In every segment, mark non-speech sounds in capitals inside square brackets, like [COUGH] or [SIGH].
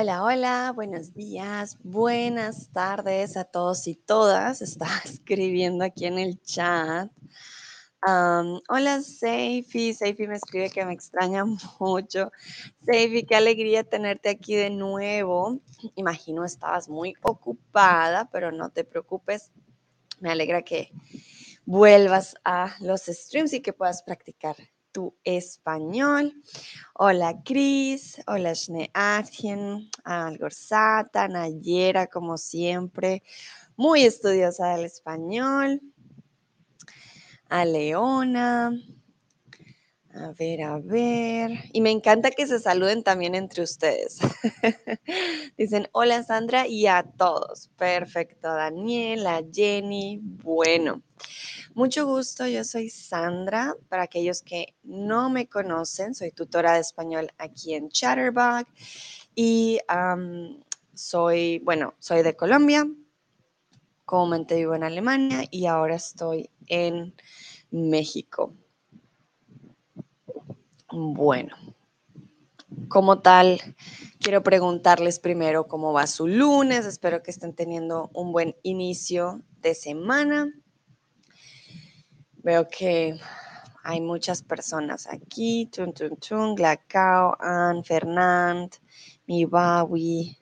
Hola, hola, buenos días, buenas tardes a todos y todas. [LAUGHS] Está escribiendo aquí en el chat. Hola, Seifi. Seifi me escribe que me extraña [LAUGHS] mucho. Seifi, qué alegría tenerte aquí de nuevo. Imagino estabas muy ocupada, pero no te preocupes. Me alegra que vuelvas a los streams y que puedas practicar español. Hola Cris, hola Schneatien, Algorzata, Nayera, como siempre, muy estudiosa del español. A Leona. A ver, a ver. Y me encanta que se saluden también entre ustedes. [LAUGHS] Dicen, hola Sandra y a todos. Perfecto, Daniela, Jenny. Bueno, mucho gusto. Yo soy Sandra. Para aquellos que no me conocen, soy tutora de español aquí en Chatterbug. Y soy, bueno, soy de Colombia. Comúnmente vivo en Alemania y ahora estoy en México. Bueno, como tal, quiero preguntarles primero cómo va su lunes. Espero que estén teniendo un buen inicio de semana. Veo que hay muchas personas aquí. Tun, tun, tun, Glacao, Ann, Fernand, Mibawi.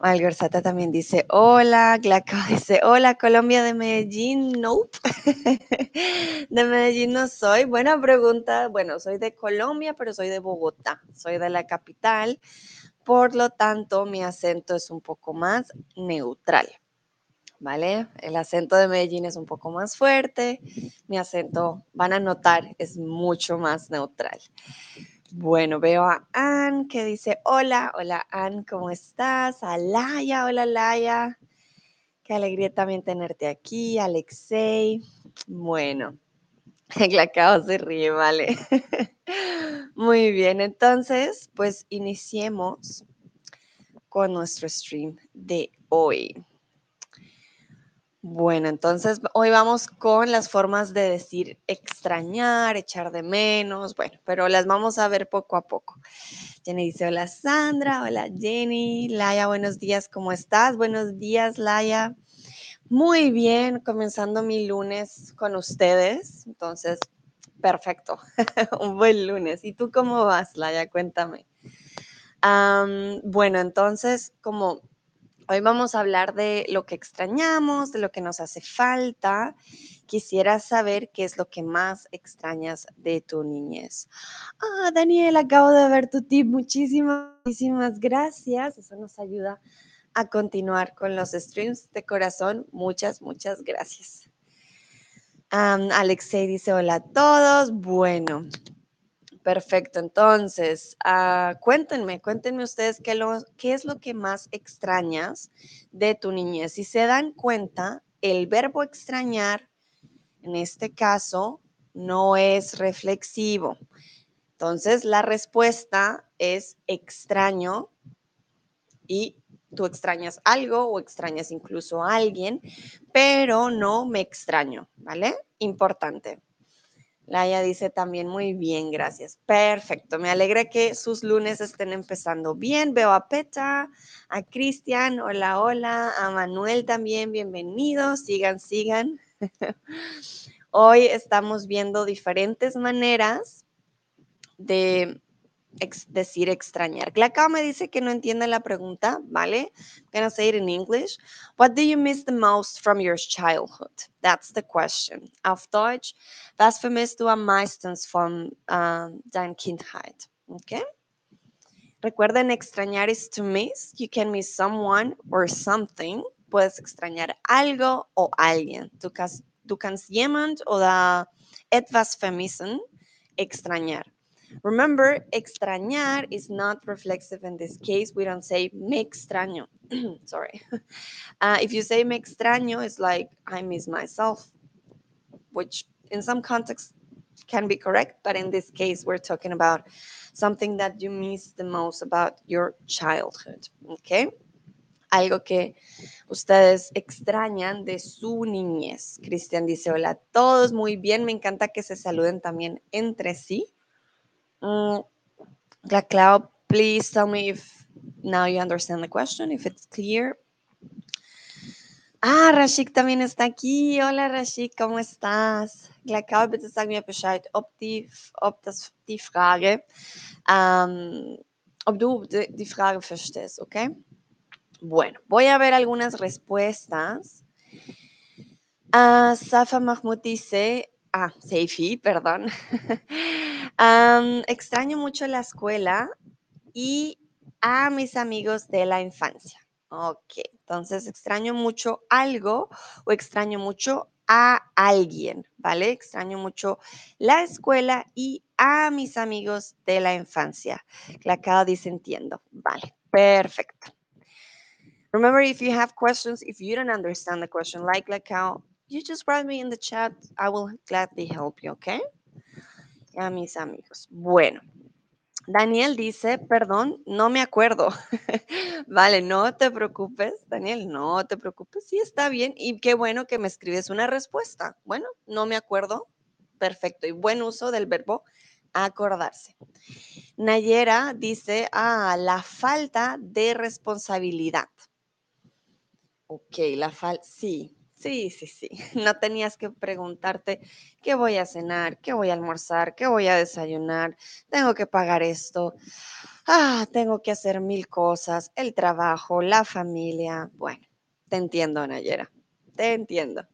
Algorzata también dice hola. Glacao [LAUGHS] dice hola. Colombia de Medellín. Nope. [LAUGHS] de Medellín no soy. Buena pregunta. Bueno, soy de Colombia, pero soy de Bogotá. Soy de la capital. Por lo tanto, mi acento es un poco más neutral. ¿Vale? El acento de Medellín es un poco más fuerte. Mi acento, van a notar, es mucho más neutral. Bueno, veo a Ann que dice hola, hola Ann, ¿cómo estás? A Laia, hola Laia. Qué alegría también tenerte aquí, Alexei. Bueno, [LAUGHS] el acabo se ríe, vale. [LAUGHS] Muy bien, entonces, pues iniciemos con nuestro stream de hoy. Bueno, entonces hoy vamos con las formas de decir extrañar, echar de menos, bueno, pero las vamos a ver poco a poco. Jenny dice, hola Sandra, hola Jenny, Laia, buenos días, ¿cómo estás? Buenos días, Laia. Muy bien, comenzando mi lunes con ustedes, entonces, perfecto, [LAUGHS] un buen lunes. ¿Y tú cómo vas, Laia? Cuéntame. Am, bueno, entonces, como Hoy vamos a hablar de lo que extrañamos, de lo que nos hace falta. Quisiera saber qué es lo que más extrañas de tu niñez. Ah, Daniel, acabo de ver tu tip. Muchísimas, muchísimas gracias. Eso nos ayuda a continuar con los streams de corazón. Muchas, muchas gracias. Am, Alexei dice hola a todos. Bueno, Perfecto, entonces, ah, cuéntenme, cuéntenme ustedes qué, qué es lo que más extrañas de tu niñez. Si se dan cuenta, el verbo extrañar, en este caso, no es reflexivo. Entonces, la respuesta es extraño y tú extrañas algo o extrañas incluso a alguien, pero no me extraño, ¿vale? Importante. Laia dice también muy bien, gracias. Perfecto, me alegra que sus lunes estén empezando bien. Veo a Peta, a Cristian, hola, hola, a Manuel también, bienvenidos, sigan, sigan. [LAUGHS] Hoy estamos viendo diferentes maneras de ex- decir extrañar. Glacao me dice que no entiende la pregunta, ¿vale? I'm gonna say it in English. What do you miss the most from your childhood? That's the question. Auf Deutsch, was vermisst du am meisten von ähm, deiner Kindheit? Okay? Recuerden, extrañar is to miss. You can miss someone or something. Puedes extrañar algo o alguien. Du kannst, du kannst jemand oder etwas vermissen, extrañar. Remember, extrañar is not reflexive in this case. We don't say me extraño. [CLEARS THROAT] Sorry. [LAUGHS] Uh, if you say me extraño, it's like I miss myself, which in some contexts can be correct, but in this case, we're talking about something that you miss the most about your childhood. Okay? Algo que ustedes extrañan de su niñez. Cristian dice: Hola a todos, muy bien. Me encanta que se saluden también entre sí. Mm, La Clau, please tell me if now you understand the question, if it's clear. Ah, Rashik también está aquí. Hola Rashik, ¿cómo estás? Glakau, bitte sag mir Bescheid, ob die, ob das die Frage, ähm, ob du die Frage verstehst, ¿ok? Bueno, voy a ver algunas respuestas. Ah, Safa Mahmoud dice, ah, Seifi, perdón. [LAUGHS] extraño mucho la escuela y a mis amigos de la infancia. Ok, entonces extraño mucho algo o extraño mucho a alguien, ¿vale? Extraño mucho la escuela y a mis amigos de la infancia. Clacao dice entiendo. Vale, perfecto. Remember, if you have questions, if you don't understand the question, like Clacao, you just write me in the chat. I will gladly help you, okay? A mis amigos. Bueno, Daniel dice, perdón, no me acuerdo. [LAUGHS] vale, no te preocupes, Daniel, no te preocupes. Sí, está bien. Y qué bueno que me escribes una respuesta. Bueno, no me acuerdo. Perfecto. Y buen uso del verbo acordarse. Nayera dice, ah, la falta de responsabilidad. Ok, la falta, sí, Sí, sí, sí. [LAUGHS] No tenías que preguntarte qué voy a cenar, qué voy a almorzar, qué voy a desayunar, tengo que pagar esto, ah, tengo que hacer mil cosas, el trabajo, la familia. Bueno, te entiendo, Nayera, te entiendo.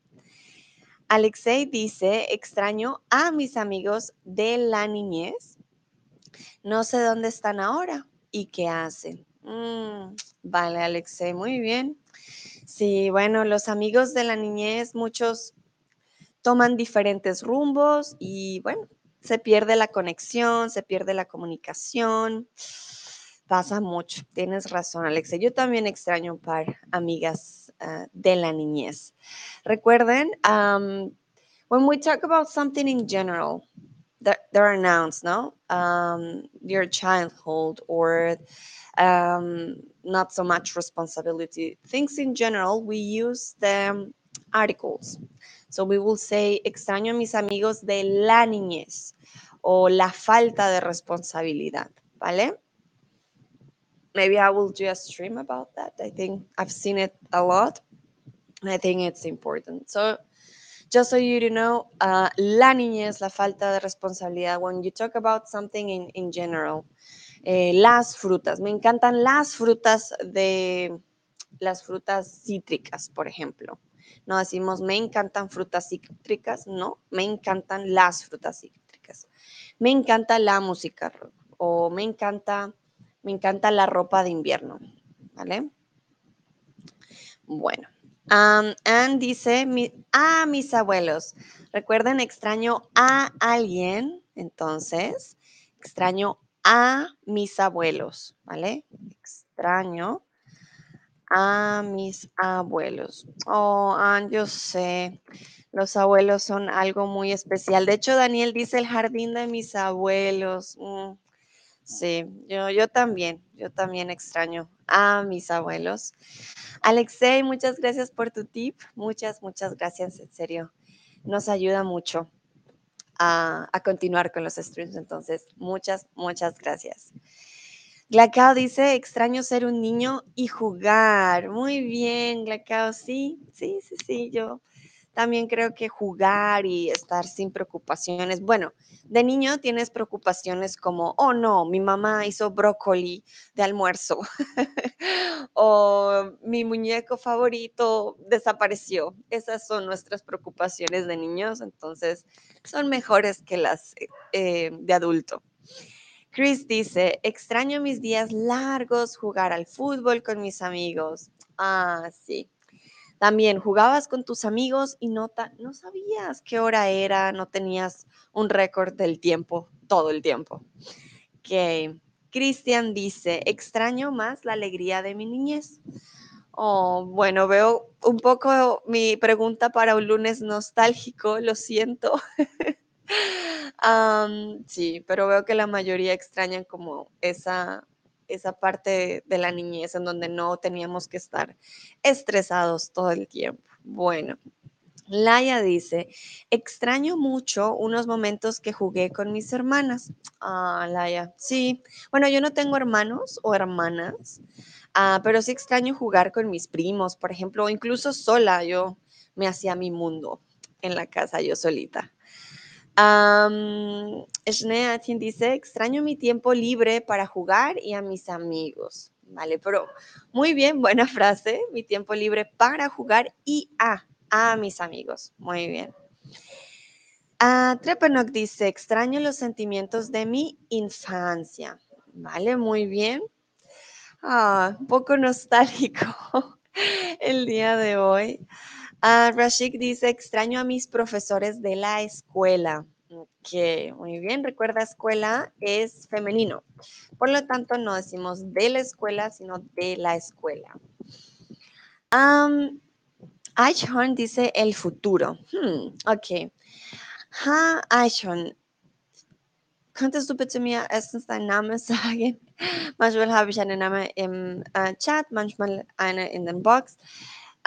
Alexei dice, extraño a mis amigos de la niñez. No sé dónde están ahora y qué hacen. Mm, vale, Alexei, muy bien. Sí, bueno, los amigos de la niñez, muchos toman diferentes rumbos y bueno, se pierde la conexión, se pierde la comunicación. Pasa mucho, tienes razón, Alexa. Yo también extraño un par amigas ah, de la niñez. Recuerden, um, when we talk about something in general, there, are nouns, no? Your childhood or not so much responsibility. Things in general, we use the articles. So we will say, extraño a mis amigos de la niñez o la falta de responsabilidad, ¿vale? Maybe I will do a stream about that. I think I've seen it a lot. And I think it's important. So just so you know, uh, la niñez, la falta de responsabilidad, when you talk about something in, in general, eh, las frutas. Me encantan las frutas de las frutas cítricas, por ejemplo. No decimos me encantan frutas cítricas, no, me encantan las frutas cítricas. Me encanta la música o me encanta, me encanta la ropa de invierno, ¿vale? Bueno, um, Anne dice a mis abuelos. Recuerden, extraño a alguien, entonces, extraño a mis abuelos, ¿vale? Extraño a mis abuelos. Oh, yo sé, los abuelos son algo muy especial. De hecho, Daniel dice el jardín de mis abuelos. Mm, sí, yo, yo también, yo también extraño a mis abuelos. Alexei, muchas gracias por tu tip. Muchas, muchas gracias, en serio. Nos ayuda mucho a, continuar con los streams. Entonces, muchas, muchas gracias. Glacao dice, extraño ser un niño y jugar. Muy bien, Glacao, sí, sí, sí, sí, yo también creo que jugar y estar sin preocupaciones. Bueno, de niño tienes preocupaciones como, oh no, mi mamá hizo brócoli de almuerzo [LAUGHS] o mi muñeco favorito desapareció. Esas son nuestras preocupaciones de niños, entonces son mejores que las eh, de adulto. Chris dice, extraño mis días largos, jugar al fútbol con mis amigos. Ah, sí, también jugabas con tus amigos y no, no sabías qué hora era, no tenías un récord del tiempo, todo el tiempo. Que Cristian dice, extraño más la alegría de mi niñez. Oh, bueno, veo un poco mi pregunta para un lunes nostálgico, lo siento. [LAUGHS] sí, pero veo que la mayoría extrañan como esa, esa parte de la niñez en donde no teníamos que estar estresados todo el tiempo. Bueno, Laia dice, extraño mucho unos momentos que jugué con mis hermanas. Ah, Laia, sí. Bueno, yo no tengo hermanos o hermanas, ah, pero sí extraño jugar con mis primos, por ejemplo, o incluso sola. Yo me hacía mi mundo en la casa, yo solita. Um, dice, extraño mi tiempo libre para jugar y a mis amigos. Vale, pero muy bien, [LAUGHS] buena frase, mi tiempo libre para jugar y a a mis amigos. Muy bien. Uh, Trepanok dice, extraño los sentimientos de mi infancia. Vale, muy bien. Ah, un poco nostálgico [LAUGHS] el día de hoy. Uh, Rashik dice, extraño a mis profesores de la escuela. Ok, muy bien. Recuerda, escuela es femenino. Por lo tanto, no decimos de la escuela, sino de la escuela. Um, dice el futuro. Hmm, okay. Ha, Eichhorn. Könntest du bitte mir erstens deinen Namen sagen? manchmal habe ich einen Namen im äh, [LAUGHS] Chat, manchmal eine in den Box.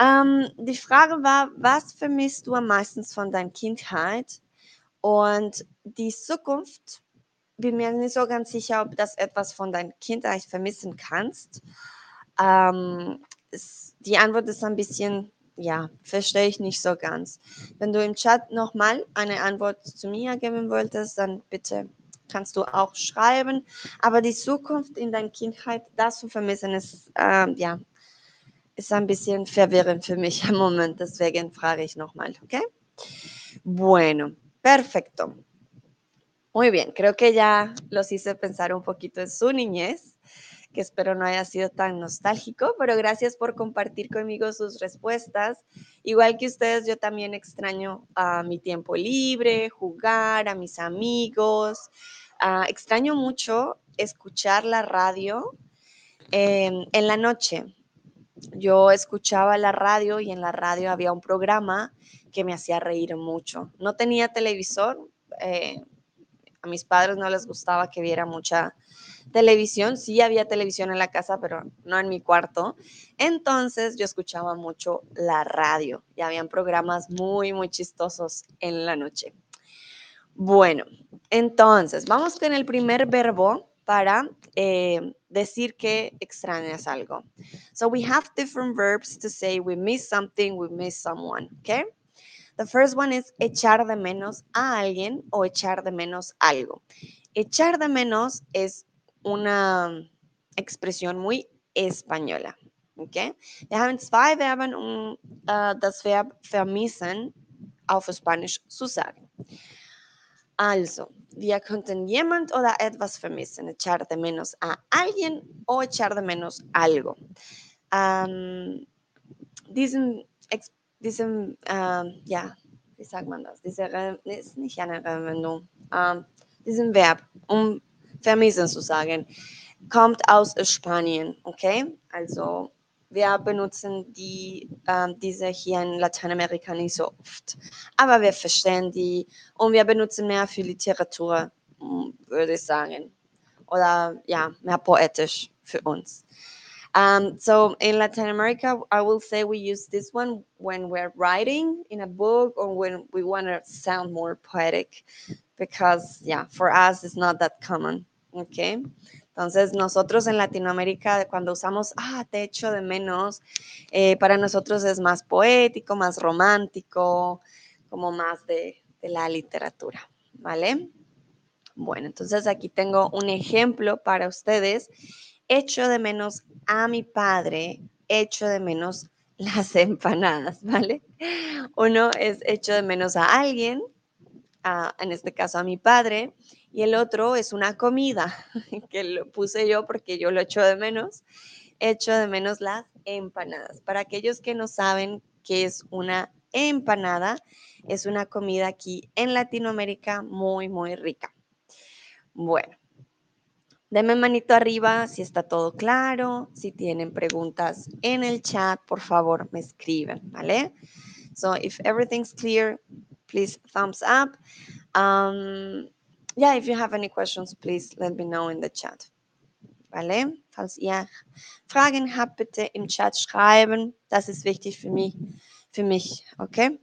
Ähm, die Frage war, was vermisst du am meisten von deiner Kindheit? Und die Zukunft, bin mir nicht so ganz sicher, ob das etwas von deiner Kindheit vermissen kannst. Ähm, es, die Antwort ist ein bisschen ja, verstehe ich nicht so ganz. Wenn du im Chat nochmal eine Antwort zu mir geben wolltest, dann bitte kannst du auch schreiben. Aber die Zukunft in deiner Kindheit, das zu vermissen, ist, äh, ja, ist ein bisschen verwirrend für mich im Moment. Deswegen frage ich nochmal, ¿ok? Bueno, perfecto. Muy bien, creo que ya los hice pensar un poquito en su niñez. que espero no haya sido tan nostálgico, pero gracias por compartir conmigo sus respuestas. Igual que ustedes, yo también extraño a mi tiempo libre, jugar, a mis amigos. Ah, extraño mucho escuchar la radio en la noche. Yo escuchaba la radio y en la radio había un programa que me hacía reír mucho. No tenía televisor, eh, a mis padres no les gustaba que viera mucha televisión, sí había televisión en la casa, pero no en mi cuarto. Entonces yo escuchaba mucho la radio y habían programas muy, muy chistosos en la noche. Bueno, entonces vamos con el primer verbo para eh, decir que extrañas algo. So we have different verbs to say we miss something, we miss someone, okay? The first one is echar de menos a alguien o echar de menos algo. Echar de menos es una expresión muy española. Okay? Wir haben zwei Verben, um uh, das Verb vermissen auf Spanisch zu sagen. Also, wir könnten jemand oder etwas vermissen, echar de menos a alguien o echar de menos algo. Um, diesen, diesen uh, ja, wie sagt man das? Diese, ist nicht eine Rewendung. Um, diesen Verb, um vermissen zu sagen, kommt aus Spanien, okay? Also wir benutzen die, äh, diese hier in Lateinamerika nicht so oft. Aber wir verstehen die und wir benutzen mehr für Literatur, hm, würde ich sagen. Oder ja, mehr poetisch für uns. Um, so in Latin America, I will say we use this one when we're writing in a book or when we want to sound more poetic because, yeah, for us, it's not that common. ¿ok? Entonces, nosotros en Latinoamérica, cuando usamos, ah, te echo de menos, eh, para nosotros es más poético, más romántico, como más de, la literatura, ¿vale? Bueno, entonces aquí tengo un ejemplo para ustedes. Echo de menos a mi padre, echo de menos [LAUGHS] las empanadas, ¿vale? Uno es echo de menos a alguien, en este caso a mi padre, y el otro es una comida [LAUGHS] que lo puse yo porque yo lo echo de menos. Echo de menos las empanadas. Para aquellos que no saben qué es una empanada, es una comida aquí en Latinoamérica muy, muy rica. Bueno, denme manito arriba si está todo claro. Si tienen preguntas en el chat, por favor, me escriben, ¿vale? So if everything's clear, please thumbs up. Um, yeah, if you have any questions, please let me know in the chat. Vale? Falls ihr Fragen habt, bitte im Chat schreiben. Das ist wichtig für mich. Für mich, okay?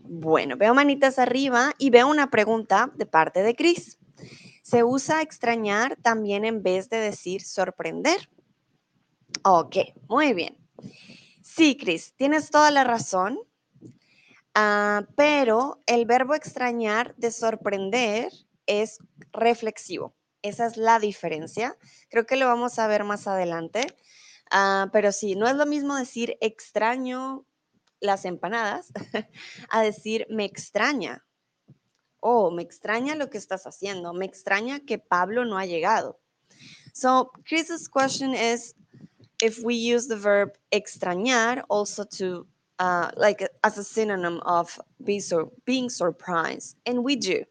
Bueno, veo manitas arriba y veo una pregunta de parte de Chris. Se usa extrañar también en vez de decir sorprender. Ok, muy bien. Sí, Chris, tienes toda la razón. Ah, pero el verbo extrañar de sorprender es reflexivo. Esa es la diferencia. Creo que lo vamos a ver más adelante. Ah, pero sí, no es lo mismo decir extraño las empanadas [LAUGHS] a decir me extraña. Oh, me extraña lo que estás haciendo. Me extraña que Pablo no ha llegado. So Chris's question is if we use the verb extrañar also to uh, like as a synonym of be so, being surprised, and we do.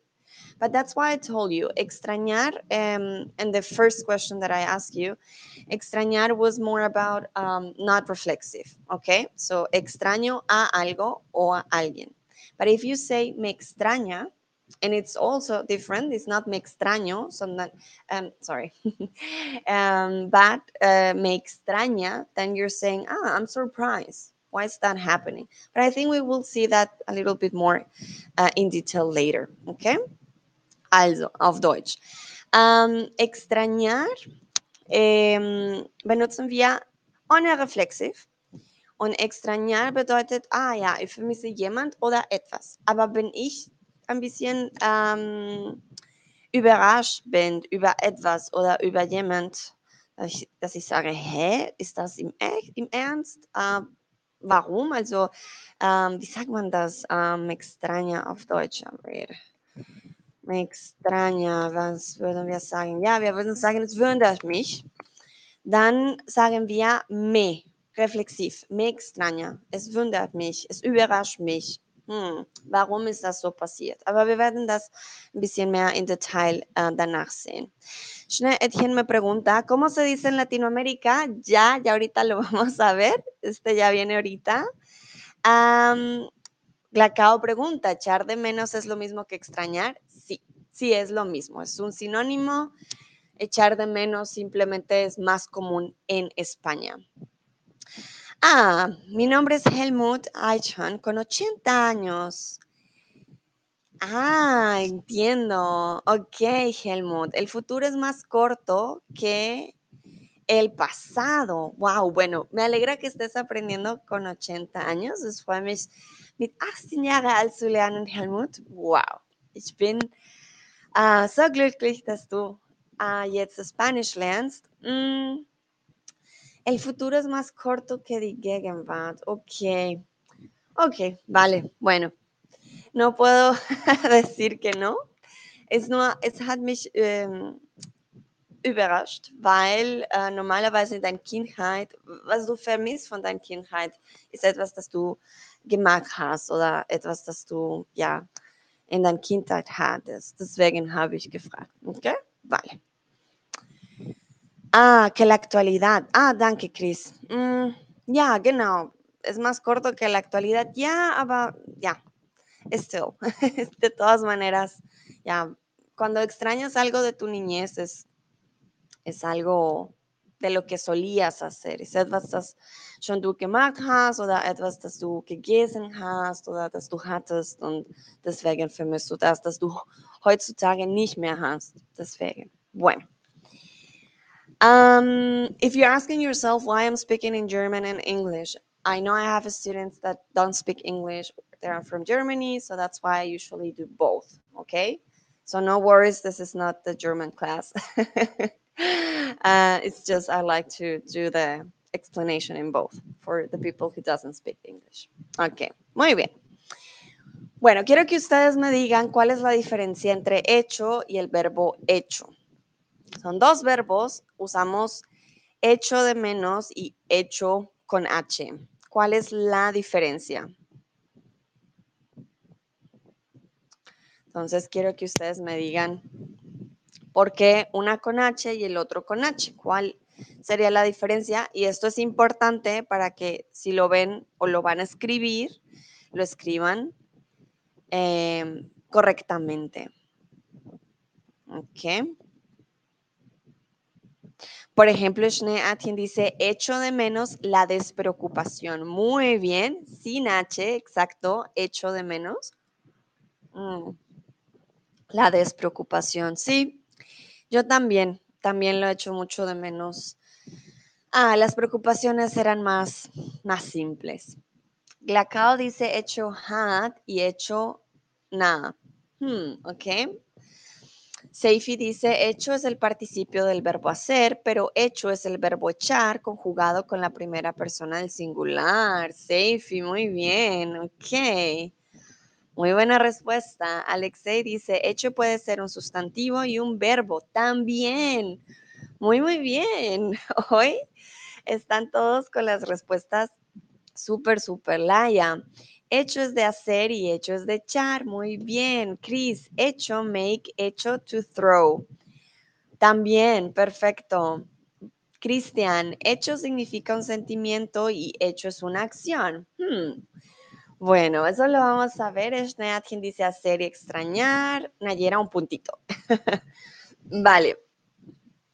But that's why I told you, extrañar, um, and the first question that I asked you, extrañar was more about um, not reflexive, okay? So extraño a algo o a alguien. But if you say me extraña, and it's also different, it's not me extraño, so not, um, sorry, [LAUGHS] um, but uh, me extraña, then you're saying, ah, I'm surprised. Why is that happening? But I think we will see that a little bit more uh, in detail later, okay? Also, auf Deutsch. Ähm, extrañar ähm, benutzen wir ohne reflexiv. Und extrañar bedeutet, ah ja, ich vermisse jemand oder etwas. Aber wenn ich ein bisschen ähm, überrascht bin über etwas oder über jemand, dass ich, dass ich sage, hä, ist das im, im Ernst? Äh, warum? Also, ähm, wie sagt man das? Ähm, extraña auf Deutsch. Extraña, was würden wir sagen? Ja, wir würden sagen, es wundert mich. Dann sagen wir me, reflexiv, me extraña. Es wundert mich, es überrascht mich. Hm, warum ist das so passiert? Aber wir werden das ein bisschen mehr in Detail äh, danach sehen. Schnell, Etienne me pregunta, ¿cómo se dice en Latinoamérica? Ya, ya ahorita lo [LAUGHS] vamos a ver. Este ya viene ahorita. Um, Glacao pregunta, ¿echar de menos es lo mismo que extrañar? Sí, sí es lo mismo. Es un sinónimo. Echar de menos simplemente es más común en España. Ah, mi nombre es Helmut Eichhorn, con 80 años. Ah, entiendo. Ok, Helmut. El futuro es más corto que el pasado. Wow, bueno, me alegra que estés aprendiendo con 80 años. Es freue mich, mit 18 Jahren alt zu lernen, Helmut. Wow, ich bin uh, so glücklich, dass du uh, jetzt Spanisch lernst. Mm, el futuro es más corto que die Gegenwart. Ok. Ok, vale. Bueno, no puedo [LAUGHS] decir que no. Es nur, es hat mich ähm, überrascht, weil äh, normalerweise in deiner Kindheit, was du vermisst von deiner Kindheit, ist etwas, das du gemacht hast oder etwas, das du ja in deiner Kindheit hattest. Deswegen habe ich gefragt. Okay? Vale. Ah, que la actualidad. Ah, danke, Chris. Mm, ja, genau. Es más corto que la actualidad. Ja, aber ja, still. [LAUGHS] de todas maneras, ja, cuando extrañas algo de tu niñez es, es algo de lo que solías hacer. Es etwas, das schon du gemacht hast oder etwas, das du gegessen hast oder das du hattest und deswegen vermisst du das, das du heutzutage nicht mehr hast. Deswegen. Bueno. Um, if you're asking yourself why I'm speaking in German and English, I know I have students that don't speak English. They're from Germany, so that's why I usually do both. Okay, so no worries. This is not the German class. [LAUGHS] uh, it's just I like to do the explanation in both for the people who doesn't speak English. Okay, muy bien. Bueno, quiero que ustedes me digan cuál es la diferencia entre hecho y el verbo hecho. Son dos verbos, usamos hecho de menos y hecho con H. ¿Cuál es la diferencia? Entonces quiero que ustedes me digan por qué una con H y el otro con H. ¿Cuál sería la diferencia? Y esto es importante para que si lo ven o lo van a escribir, lo escriban eh, correctamente. Ok. Por ejemplo, Shne Atien dice, echo de menos la despreocupación. Muy bien, sin H, exacto, echo de menos. Mm. La despreocupación, sí. Yo también, también lo he hecho mucho de menos. Ah, las preocupaciones eran más, más simples. Glacao dice hecho had y hecho na. Hmm, ok. Seifi dice, hecho es el participio del verbo hacer, pero hecho es el verbo echar conjugado con la primera persona del singular. Seifi, muy bien, ok. Muy buena respuesta. Alexei dice, hecho puede ser un sustantivo y un verbo también. Muy, muy bien. [LAUGHS] Hoy están todos con las respuestas súper, súper laya. Hecho es de hacer y hecho es de echar. Muy bien. Chris, hecho, make, hecho to throw. También, perfecto. Cristian, hecho significa un sentimiento y hecho es una acción. Hmm. Bueno, eso lo vamos a ver. Quien dice hacer y extrañar. Nayera, un puntito. [LAUGHS] vale.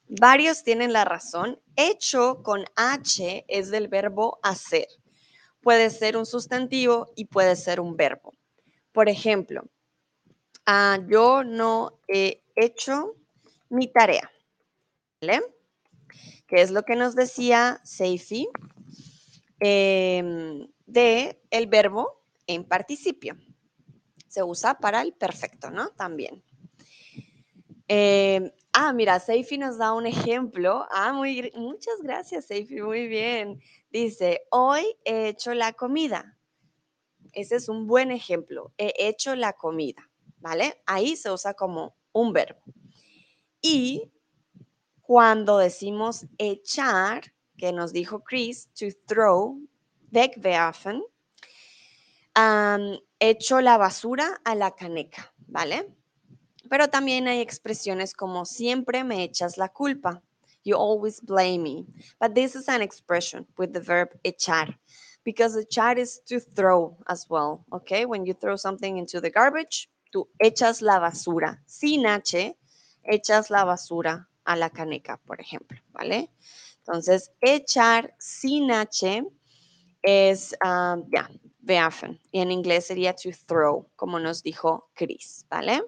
Varios tienen la razón. Hecho con H es del verbo hacer. Puede ser un sustantivo y puede ser un verbo. Por ejemplo, ah, yo no he hecho mi tarea. ¿Vale? ¿Qué es lo que nos decía Seifi? Em, de el verbo en participio. Se usa para el perfecto, ¿no? También. Em, ah, mira, Seifi nos da un ejemplo. Ah, muy, muchas gracias, Seifi, muy bien. Dice, hoy he hecho la comida. Ese es un buen ejemplo. He hecho la comida, ¿vale? Ahí se usa como un verbo. Y cuando decimos echar, que nos dijo Chris, to throw, wegwerfen, um, echo la basura a la caneca, ¿vale? Pero también hay expresiones como siempre me echas la culpa. You always blame me. But this is an expression with the verb echar because echar is to throw as well, okay? When you throw something into the garbage, tú echas la basura. Sin H, echas la basura a la caneca, por ejemplo, ¿vale? Entonces, echar sin H es, um, ya, werfen. Y en inglés sería to throw, como nos dijo Chris, ¿vale?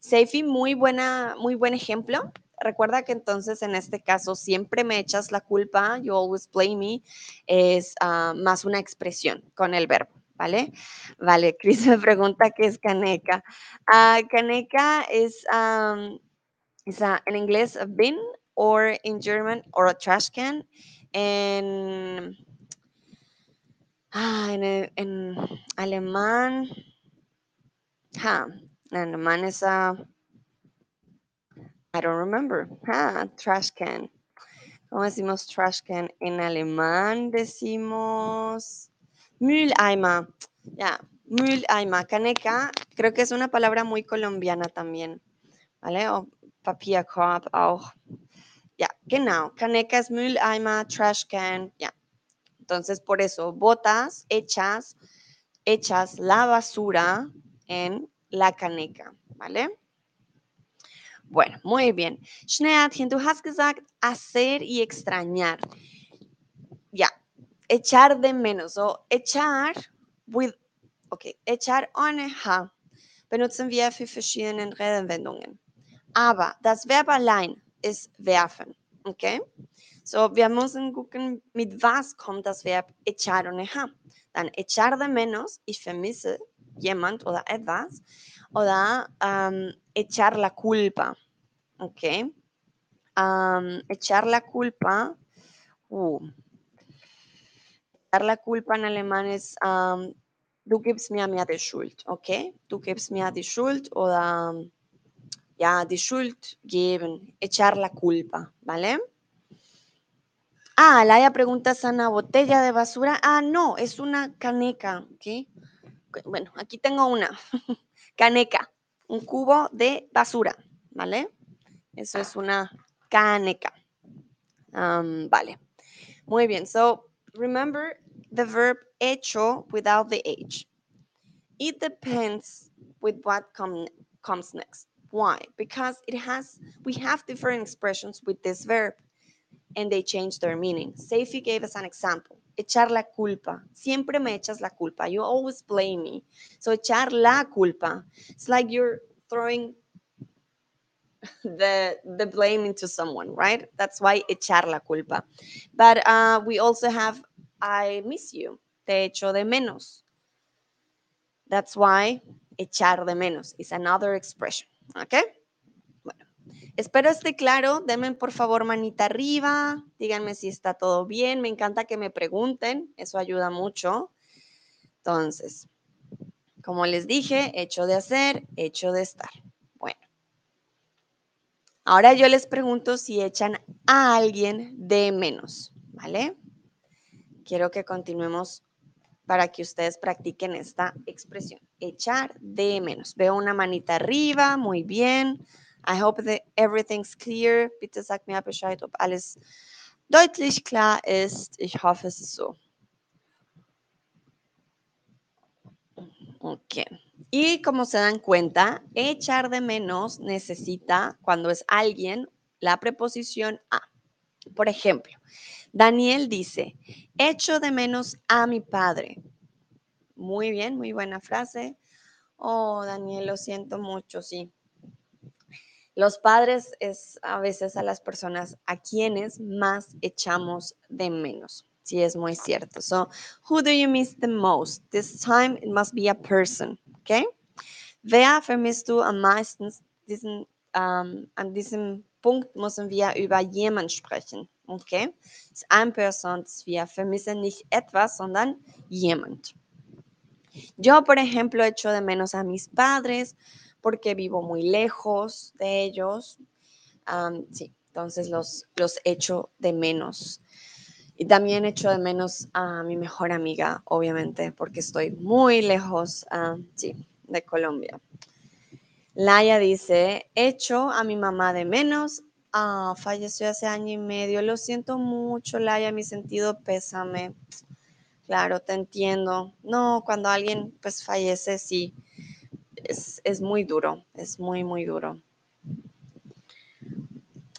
Seifi, muy, buena, muy buen ejemplo. Recuerda que entonces en este caso siempre me echas la culpa, you always blame me, es uh, más una expresión con el verbo, ¿vale? Vale, Chris me pregunta qué es caneca. Uh, caneca es, um, es uh, en inglés a bin or in German or a trash can. Ah, en, en alemán, ha, en alemán es a, I don't remember, ha, trash can. ¿Cómo decimos trash can? En alemán decimos Mülleimer. Ya, Mülleimer. Caneca, creo que es una palabra muy colombiana también. ¿Vale? O Papierkorb auch. Ya, genau. Caneca es Mülleimer, trash can. Ya. Entonces, por eso, botas, echas, echas la basura en la caneca. ¿Vale? Bueno, muy bien. Schneatchen, du hast gesagt, hacer y extrañar. Ja, echar de menos. O echar with, okay, echar ohne H benutzen wir für verschiedene Redewendungen. Aber das Verb allein ist werfen. Okay? So, wir müssen gucken, mit was kommt das Verb echar ohne H. Dann echar de menos, ich vermisse jemand oder etwas. Oder ähm, echar la culpa. Ok. Um, echar la culpa. Uh. Echar la culpa en alemán es um, du gibst mir mehr die Schuld. Ok. Du gibst mir die Schuld oder ja, die Schuld geben. Echar la culpa. ¿Vale? Ah, Laia pregunta, ¿sana botella de basura? Ah, no, es una caneca. ¿ok? Bueno, aquí tengo una [LAUGHS] caneca, un cubo de basura. ¿Vale? Eso es una caneca. Vale. Muy bien. So remember the verb hecho without the H. It depends with what come, comes next. Why? Because it has, we have different expressions with this verb. And they change their meaning. Say if you gave us an example. Echar la culpa. Siempre me echas la culpa. You always blame me. So echar la culpa. It's like you're throwing the the blame into someone, right? That's why echar la culpa. But uh, we also have I miss you. Te echo de menos. That's why echar de menos is another expression. Okay? Espero esté claro. Denme por favor manita arriba. Díganme si está todo bien. Me encanta que me pregunten. Eso ayuda mucho. Entonces, como les dije, hecho de hacer, hecho de estar. Bueno. Ahora yo les pregunto si echan a alguien de menos, ¿vale? Quiero que continuemos para que ustedes practiquen esta expresión. Echar de menos. Veo una manita arriba, muy bien. I hope that everything's clear. Bitte sag mir Bescheid, ob alles deutlich klar ist. Ich hoffe, es ist so. Ok. Y como se dan cuenta, echar de menos necesita, cuando es alguien, la preposición a. Por ejemplo, Daniel dice, echo de menos a mi padre. Muy bien, muy buena frase. Oh, Daniel, lo siento mucho, sí. Los padres es a veces a las personas a quienes más echamos de menos. Sí, es muy cierto. So, who do you miss the most? This time it must be a person, okay? Wer vermisst du am meisten? Diesen, an diesem Punkt müssen wir über jemanden sprechen, okay? Es ist eine Person, wir vermissen nicht etwas, sondern jemand. Yo, por ejemplo, echo de menos a mis padres porque vivo muy lejos de ellos. Sí, entonces los, los echo de menos. Y también echo de menos a mi mejor amiga, obviamente, porque estoy muy lejos, sí, de Colombia. Laia dice, echo a mi mamá de menos. Ah, falleció hace año y medio. Lo siento mucho, Laia, mi sentido pésame. Claro, te entiendo. No, cuando alguien pues fallece, sí, es, muy duro, es muy, muy duro.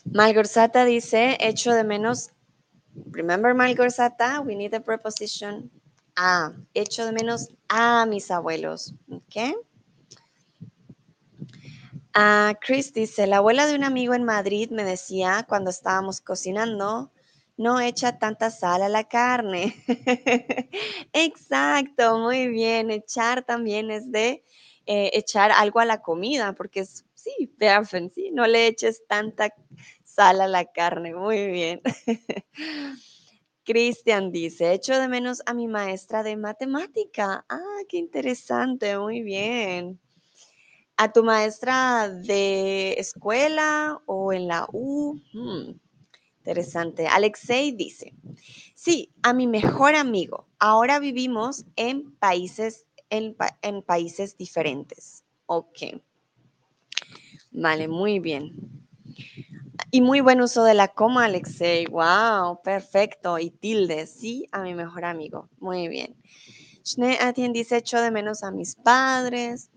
Malgorzata dice, echo de menos Remember Malgorzata, we need a preposition a. Echo de menos a mis abuelos. ¿Ok? Uh, Chris dice, la abuela de un amigo en Madrid me decía cuando estábamos cocinando, no echa tanta sal a la carne. [LAUGHS] Exacto, muy bien. Echar también es de eh, echar algo a la comida, porque es, sí, werfen, sí, no le eches tanta sal a la carne. Muy bien. [LAUGHS] Cristian dice, echo de menos a mi maestra de matemática. Ah, qué interesante, muy bien. ¿A tu maestra de escuela o en la U? Hmm, interesante. Alexei dice, sí, a mi mejor amigo. Ahora vivimos en países, en, en países diferentes. Ok. Vale, muy bien. Y muy buen uso de la coma, Alexei. Wow, perfecto. Y tilde, sí, a mi mejor amigo. Muy bien. Schnee dice, echo de menos a mis padres.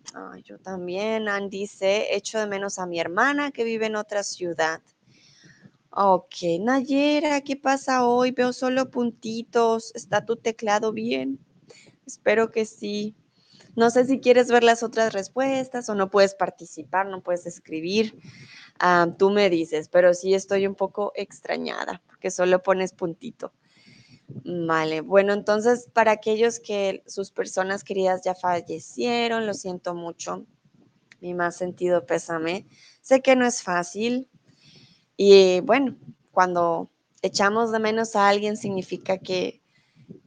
yo también. Ann dice, echo de menos a mi hermana que vive en otra ciudad. Ok, Nayera, ¿qué pasa hoy? Veo solo puntitos. ¿Está tu teclado bien? Espero que sí. No sé si quieres ver las otras respuestas o no puedes participar, no puedes escribir. Ah, tú me dices, pero sí estoy un poco extrañada porque solo pones puntito. Vale, bueno, entonces para aquellos que sus personas queridas ya fallecieron, lo siento mucho, mi más sentido pésame. Sé que no es fácil y bueno, cuando echamos de menos a alguien significa que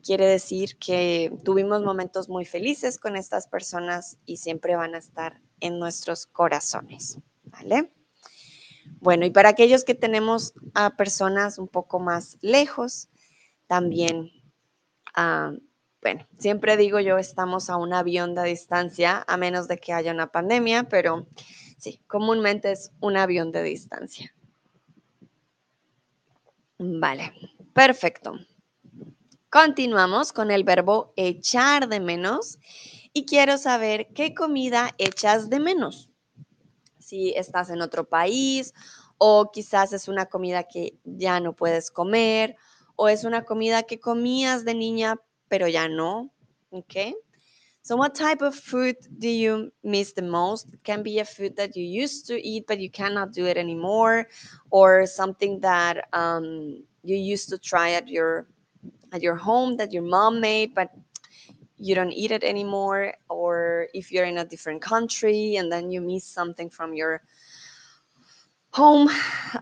quiere decir que tuvimos momentos muy felices con estas personas y siempre van a estar en nuestros corazones, ¿vale? Bueno, y para aquellos que tenemos a personas un poco más lejos, también, ah, bueno, siempre digo yo, estamos a un avión de distancia, a menos de que haya una pandemia, pero sí, comúnmente es un avión de distancia. Vale, perfecto. Continuamos con el verbo echar de menos y quiero saber qué comida echas de menos si estás en otro país o quizás es una comida que ya no puedes comer, o es una comida que comías de niña, pero ya no, ¿ok? So what type of food do you miss the most? It can be a food that you used to eat, but you cannot do it anymore, or something that um, you used to try at your at your home that your mom made, but you don't eat it anymore, or if you're in a different country and then you miss something from your home,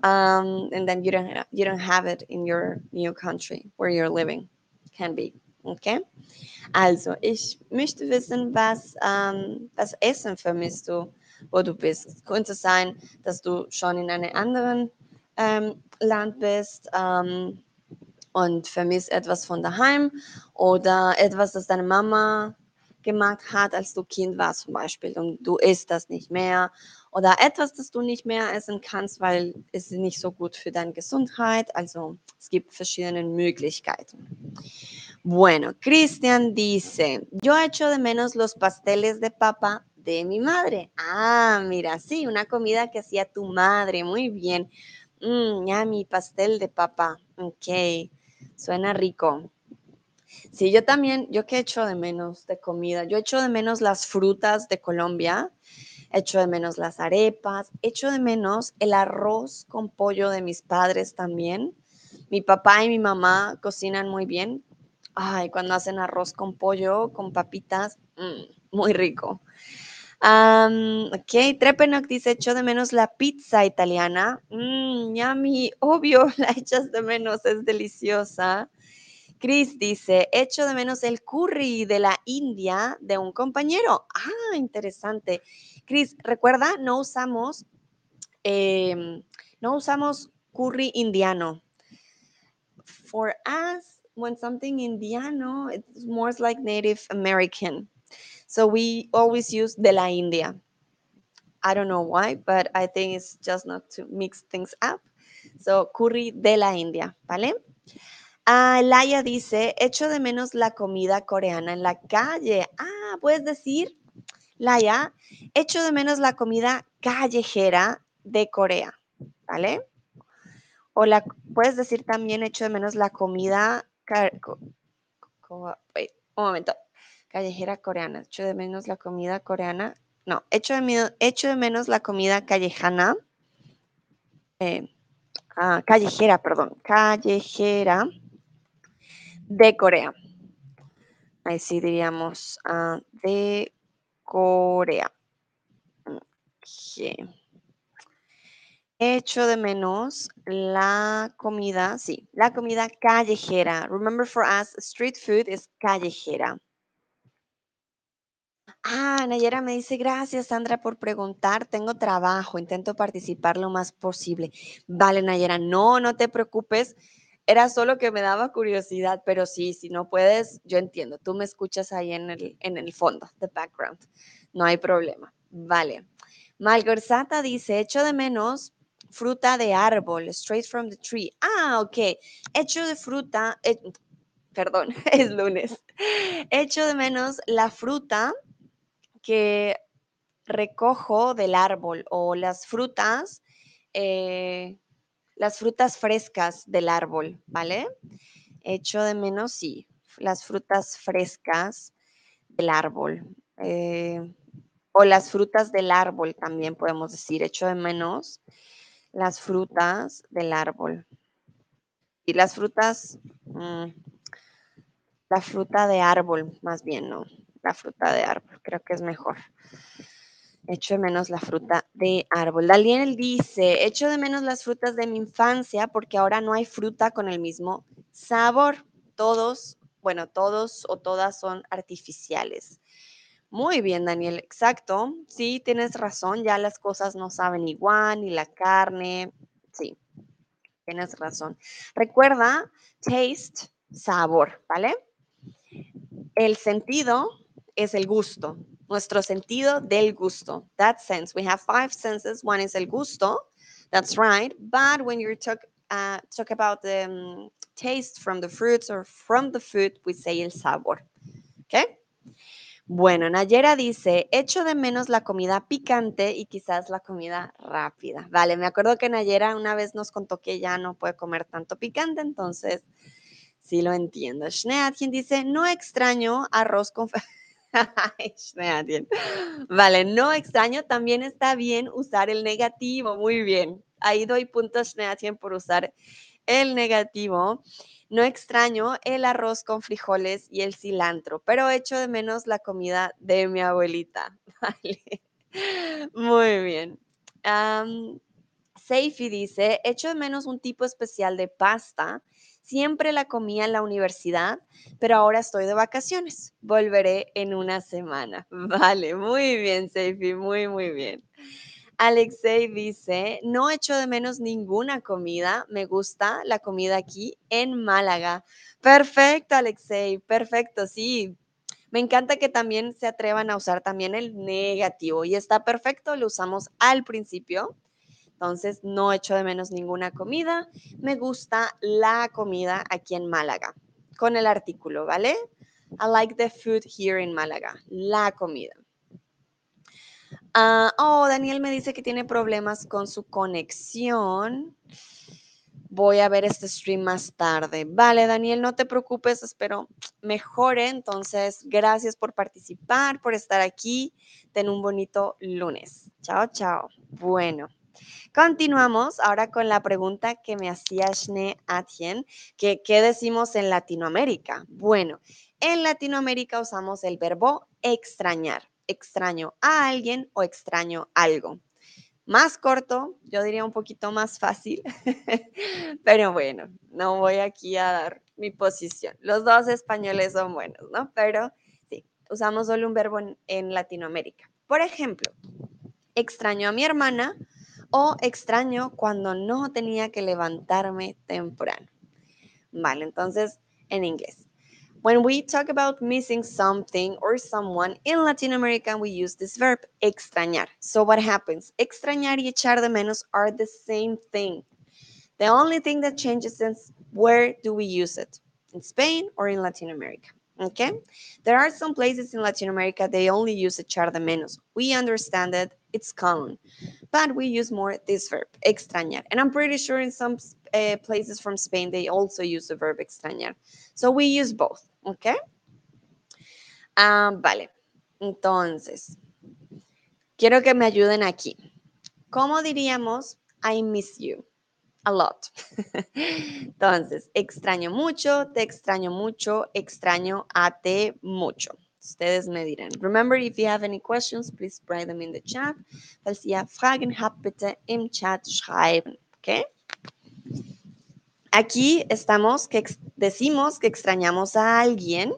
um, and then you don't you don't have it in your new country where you're living. Can be okay. Also, ich möchte wissen, was, ähm, was Essen vermisst du, wo du bist. Es könnte sein, dass du schon in einem anderen ähm, Land bist ähm, und vermisst etwas von daheim oder etwas, das deine Mama gemacht hat, als du Kind warst zum Beispiel und du isst das nicht mehr oder etwas, das du nicht mehr essen kannst, weil es nicht so gut für deine Gesundheit. Also es gibt verschiedene Möglichkeiten. Bueno, Cristian dice, yo echo de menos los pasteles de papa de mi madre. Ah, mira, sí, una comida que hacía tu madre, muy bien. Mm, ya mi pastel de papa, ok, suena rico. Sí, yo también, yo que echo de menos de comida, yo echo de menos las frutas de Colombia, echo de menos las arepas, echo de menos el arroz con pollo de mis padres también. Mi papá y mi mamá cocinan muy bien, Ay, cuando hacen arroz con pollo, con papitas, mm, muy rico. Um, ok, Trepenoc dice, echo de menos la pizza italiana. Mmm, yummy, obvio, [LAUGHS] la echas de menos, es deliciosa. Chris dice, echo de menos el curry de la India de un compañero. Ah, interesante. Chris, recuerda, no usamos, em, no usamos curry indiano. For us, when something Indiano, it's more like Native American. So we always use de la India. I don't know why, but I think it's just not to mix things up. So curry de la India, ¿vale? Ah, Laia dice, echo de menos la comida coreana en la calle. Ah, puedes decir, Laia, echo de menos la comida callejera de Corea, ¿vale? O la, puedes decir también, echo de menos la comida wait, un momento. Callejera coreana. Echo de menos la comida coreana. No, echo de, echo de menos la comida callejana. Eh, ah, callejera, perdón. Callejera de Corea. Ahí sí diríamos uh, de Corea. Okay echo de menos la comida, sí, la comida callejera. Remember for us, street food is callejera. Ah, Nayera me dice, gracias Sandra por preguntar, tengo trabajo, intento participar lo más posible. Vale, Nayera, no, no te preocupes, era solo que me daba curiosidad, pero sí, si no puedes, yo entiendo, tú me escuchas ahí en el, en el fondo, the background, no hay problema. Vale. Malgorzata dice, echo de menos fruta de árbol, straight from the tree. Ah, ok. Hecho de fruta, eh, perdón, [LAUGHS] es lunes. Hecho de menos la fruta que recojo del árbol o las frutas, eh, las frutas frescas del árbol, ¿vale? Hecho de menos, sí, las frutas frescas del árbol. Eh, o las frutas del árbol también podemos decir, hecho de menos las frutas del árbol. Y las frutas, mm, la fruta de árbol, más bien, no, la fruta de árbol, creo que es mejor. Echo de menos la fruta de árbol. Daniel dice, echo de menos las frutas de mi infancia porque ahora no hay fruta con el mismo sabor. Todos, bueno, todos o todas son artificiales. Muy bien, Daniel, exacto. Sí, tienes razón, ya las cosas no saben igual, ni la carne. Sí, tienes razón. Recuerda, taste, sabor, ¿vale? El sentido es el gusto, nuestro sentido del gusto. That sense. We have five senses. One is el gusto. That's right. But when you talk, uh, talk about the um, taste from the fruits or from the food, we say el sabor. Okay? Bueno, Nayera dice, echo de menos la comida picante y quizás la comida rápida. Vale, me acuerdo que Nayera una vez nos contó que ya no puede comer tanto picante, entonces sí lo entiendo. Schneadchen dice, no extraño arroz con... [LAUGHS] [LAUGHS] vale, no extraño, también está bien usar el negativo, muy bien. Ahí doy puntos por usar el negativo. No extraño el arroz con frijoles y el cilantro, pero echo de menos la comida de mi abuelita. [LAUGHS] Muy bien. Um, Seifi dice, echo de menos un tipo especial de pasta. Siempre la comía en la universidad, pero ahora estoy de vacaciones. Volveré en una semana. [LAUGHS] Vale, muy bien, Seifi, muy, muy bien. Alexei dice, no echo de menos ninguna comida, me gusta la comida aquí en Málaga. Perfecto, Alexei, perfecto, sí. Me encanta que también se atrevan a usar también el negativo y está perfecto, lo usamos al principio. Entonces, no echo de menos ninguna comida, me gusta la comida aquí en Málaga, con el artículo, ¿vale? I like the food here in Málaga, la comida. Ah, oh, Daniel me dice que tiene problemas con su conexión. Voy a ver este stream más tarde. Vale, Daniel, no te preocupes, espero mejore. Entonces, gracias por participar, por estar aquí. Ten un bonito lunes. Chao, chao. Bueno. Continuamos ahora con la pregunta que me hacía Shne Atien, que ¿qué decimos en Latinoamérica? Bueno, en Latinoamérica usamos el verbo extrañar extraño a alguien o extraño algo. Más corto, yo diría un poquito más fácil, [LAUGHS] pero bueno, no voy aquí a dar mi posición. Los dos españoles son buenos, ¿no? Pero sí, usamos solo un verbo en, en Latinoamérica. Por ejemplo, extraño a mi hermana o extraño cuando no tenía que levantarme temprano. Vale, entonces en inglés. When we talk about missing something or someone in Latin America, we use this verb, extrañar. So what happens? Extrañar y echar de menos are the same thing. The only thing that changes is where do we use it? In Spain or in Latin America? Okay? There are some places in Latin America they only use echar de menos. We understand that it's common, but we use more this verb, extrañar. And I'm pretty sure in some uh, places from Spain they also use the verb extrañar. So we use both. okay? Ah, vale. Entonces, quiero que me ayuden aquí. ¿Cómo diríamos I miss you? A lot. [LAUGHS] Entonces, extraño mucho, te extraño mucho, extraño a te mucho. Ustedes me dirán. Remember, if you have any questions, please write them in the chat. Falls ihr Fragen habt, bitte im Chat schreiben. ¿Ok? Aquí estamos que decimos que extrañamos a alguien,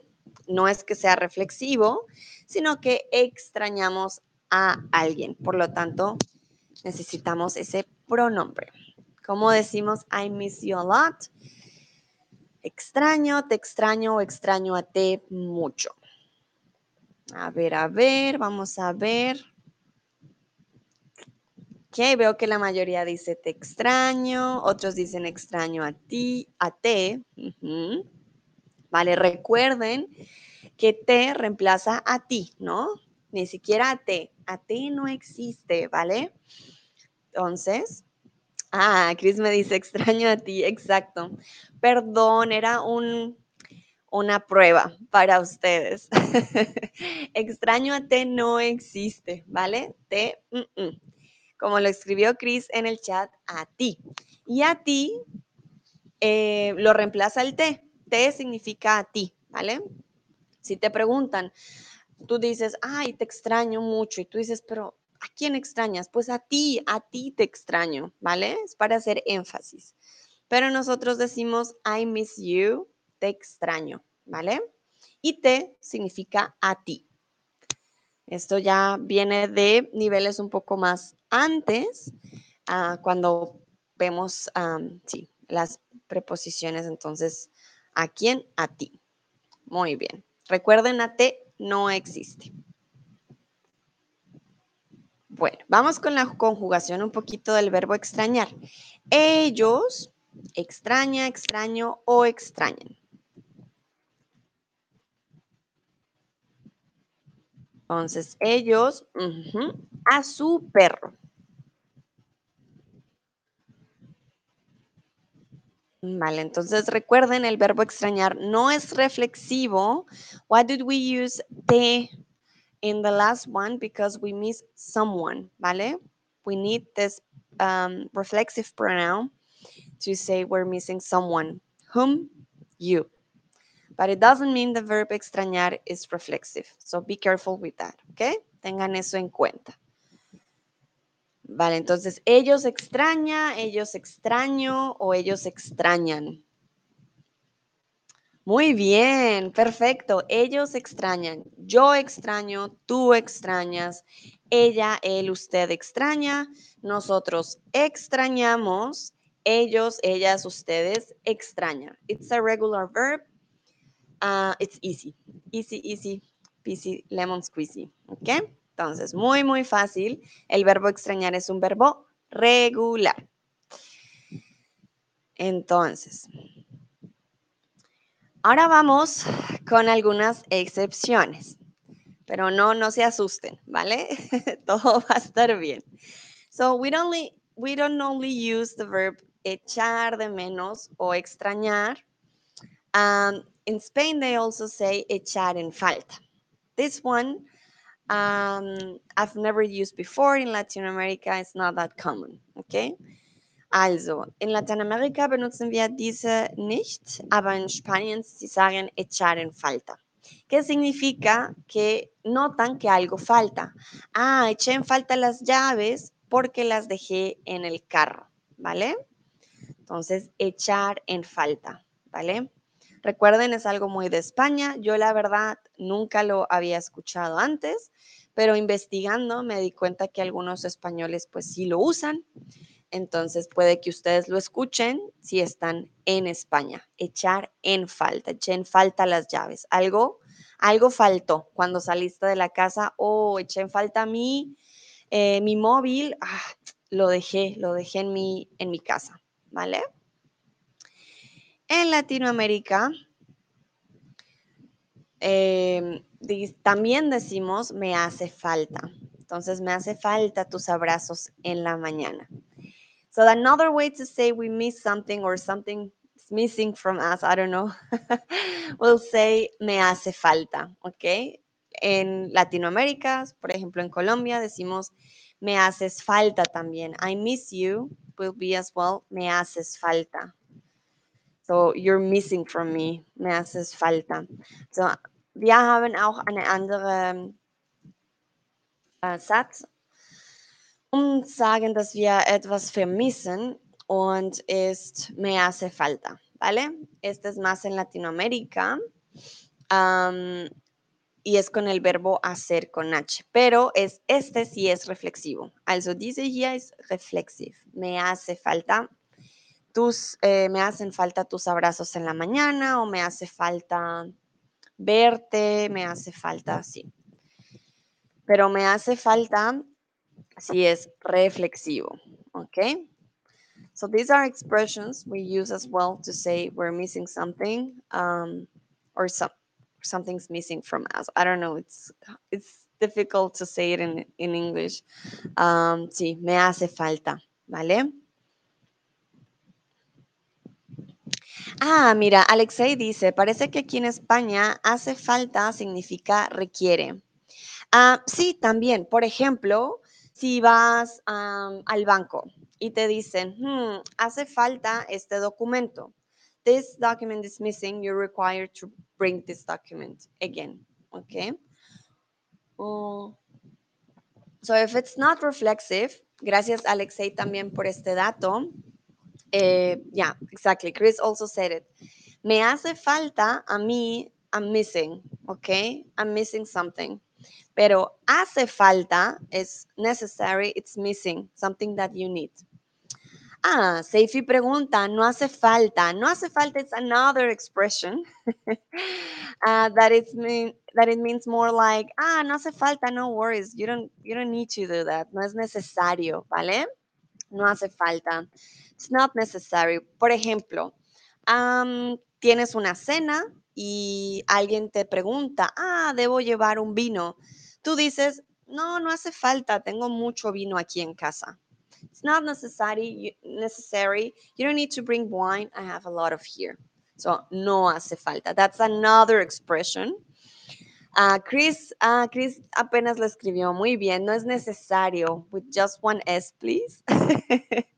no es que sea reflexivo, sino que extrañamos a alguien. Por lo tanto, necesitamos ese pronombre. Como decimos I miss you a lot? Extraño, te extraño o extraño a ti mucho. A ver, a ver, vamos a ver. Ok, veo que la mayoría dice te extraño, otros dicen extraño a ti, a te. Vale, recuerden que te reemplaza a ti, ¿no? Ni siquiera a te. A te no existe, ¿vale? Entonces, ah, Chris me dice extraño a ti, exacto. Perdón, era un, una prueba para ustedes. [LAUGHS] extraño a te no existe, ¿vale? Te, como lo escribió Chris en el chat, a ti. Y a ti eh, lo reemplaza el te. Te significa a ti, ¿vale? Si te preguntan, tú dices, ay, te extraño mucho. Y tú dices, pero ¿a quién extrañas? Pues a ti, a ti te extraño, ¿vale? Es para hacer énfasis. Pero nosotros decimos, I miss you, extraño, ¿vale? Y te significa a ti. Esto ya viene de niveles un poco más antes, ah, cuando vemos sí, las preposiciones, entonces, ¿a quién? A ti. Muy bien. Recuerden, a te no existe. Bueno, vamos con la conjugación un poquito del verbo extrañar. Ellos, extraña, extraño o extrañan. Entonces, ellos a su perro. Vale, entonces recuerden, el verbo extrañar no es reflexivo. Why did we use te in the last one? Because we miss someone, ¿vale? We need this um, reflexive pronoun to say we're missing someone. Whom? You. But it doesn't mean the verb extrañar is reflexive. So be careful with that, ¿ok? Tengan eso en cuenta. Vale, entonces, ellos extraña, ellos extraño o ellos extrañan. Muy bien, perfecto. Ellos extrañan. Yo extraño, tú extrañas, ella, él, usted extraña, nosotros extrañamos, ellos, ellas, ustedes extrañan. It's a regular verb. Uh, it's easy. Easy, easy, peasy, lemon squeezy. ¿Ok? Entonces, muy, muy fácil. El verbo extrañar es un verbo regular. Entonces, ahora vamos con algunas excepciones. Pero no, no se asusten, ¿vale? [LAUGHS] Todo va a estar bien. So, we don't, only, we don't only use the verb echar de menos o extrañar. Um, in Spain, they also say echar en falta. This one um, I've never used before in Latin America. It's not that common, okay? Also, in Lateinamerika benutzen wir diese nicht, aber in Spanien sie sagen echar en falta. ¿Qué significa? Que notan que algo falta. Ah, eché en falta las llaves porque las dejé en el carro, ¿vale? Entonces, echar en falta, ¿vale? Recuerden, es algo muy de España. Yo la verdad nunca lo había escuchado antes, pero investigando me di cuenta que algunos españoles pues sí lo usan. Entonces puede que ustedes lo escuchen si están en España. Echar en falta, eché en falta las llaves. Algo, algo faltó cuando saliste de la casa o eché en falta mi, eh, mi móvil. Ah, lo dejé, lo dejé en mi, en mi casa, ¿vale? En Latinoamérica eh, también decimos me hace falta. Entonces me hace falta tus abrazos en la mañana. So another way to say we miss something or something is missing from us, I don't know, [LAUGHS] we'll say me hace falta, ¿ok? En Latinoamérica, por ejemplo en Colombia, decimos me haces falta también. I miss you will be as well, me haces falta. So you're missing from me, me haces falta. So wir haben auch eine andere äh, Satz, zu sagen, dass wir etwas vermissen und ist me hace falta, ¿vale? Este es más en Latinoamérica um, y es con el verbo hacer con H, pero es, este sí es reflexivo. Also diese hier ist reflexiv. Me hace falta tus, eh, me hacen falta tus abrazos en la mañana o me hace falta verte, me hace falta, sí. Pero me hace falta si es reflexivo, ¿ok? So these are expressions we use as well to say we're missing something um, or some, something's missing from us. I don't know, it's, it's difficult to say it in, in English. Um, sí, me hace falta, ¿vale? Ah, mira, Alexei dice, parece que aquí en España hace falta significa requiere. Ah, sí, también. Por ejemplo, si vas al banco y te dicen, hmm, hace falta este documento. This document is missing. You're required to bring this document again. Okay. Oh. so if it's not reflexive, gracias Alexei también por este dato. Eh, yeah, exactly. Chris also said it. Me hace falta a mí, I'm missing, okay? I'm missing something. Pero hace falta es necessary, it's missing, something that you need. Ah, Seifi pregunta, no hace falta. No hace falta, it's another expression uh, [LAUGHS] that, it's mean, that it means more like, ah, no hace falta, no worries. You don't, you don't need to do that. No es necesario, ¿vale? No hace falta. It's not necessary. Por ejemplo, tienes una cena y alguien te pregunta, ah, debo llevar un vino. Tú dices, no, no hace falta, tengo mucho vino aquí en casa. It's not necessary, necessary. You don't need to bring wine. I have a lot of here. So, no hace falta. That's another expression. Uh, Chris, uh, Chris apenas lo escribió muy bien. No es necesario. With just one S, please. [LAUGHS]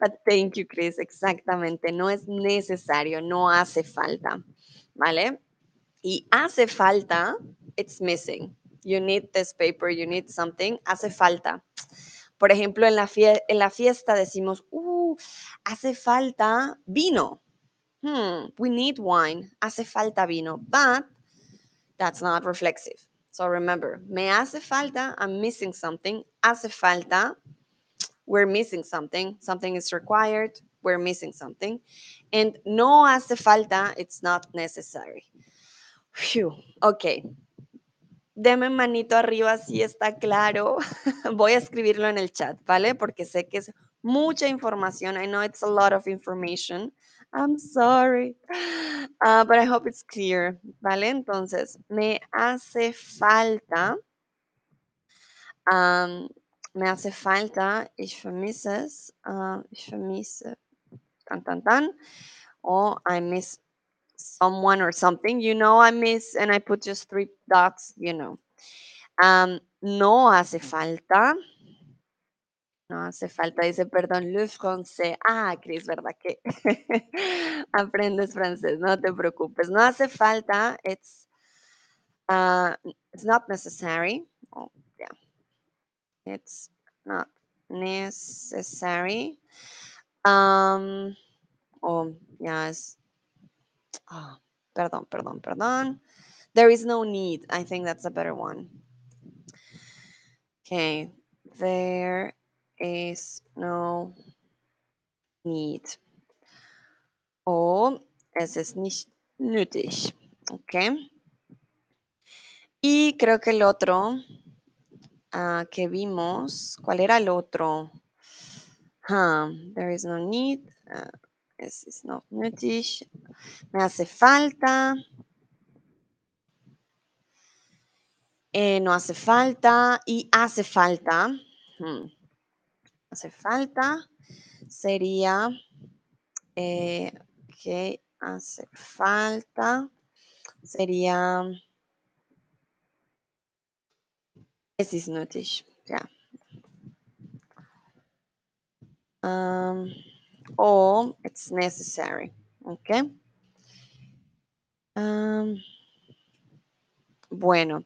But thank you, Chris. Exactamente. No es necesario. No hace falta. ¿Vale? Y hace falta, it's missing. You need this paper, you need something. Hace falta. Por ejemplo, en la, en la fiesta decimos, uh, hace falta vino. Hmm, we need wine. Hace falta vino. But that's not reflexive. So remember, me hace falta, I'm missing something. Hace falta, we're missing something. Something is required, we're missing something. And no hace falta, it's not necessary. Phew. Ok, Deme manito arriba si está claro. [LAUGHS] Voy a escribirlo en el chat, ¿vale? Porque sé que es mucha información. I know it's a lot of information. I'm sorry. Uh, but I hope it's clear, ¿vale? Entonces, me hace falta. Um, me hace falta. Ich vermisse es. Uh, ich vermisse. Tan, tan, tan. O I miss someone or something, you know, I miss, and I put just three dots, you know. Um, no hace falta. No hace falta, dice, perdón, le français. Ah, Cris, ¿verdad que [LAUGHS] aprendes francés? No te preocupes. No hace falta. It's, uh, it's not necessary. It's not necessary. Um, oh, yes. Oh, perdón, perdón, perdón. There is no need. I think that's a better one. Okay. There is no need. Oh, es ist nicht nötig. Okay. Y creo que el otro uh, que vimos, ¿cuál era el otro? Huh, there is no need. Uh, es ist not nötig. Me hace falta. Eh, no hace falta y hace falta. Hmm. Hace falta sería eh, que hace falta sería es ist nötig, ja. Um, it's necessary. Okay. Bueno,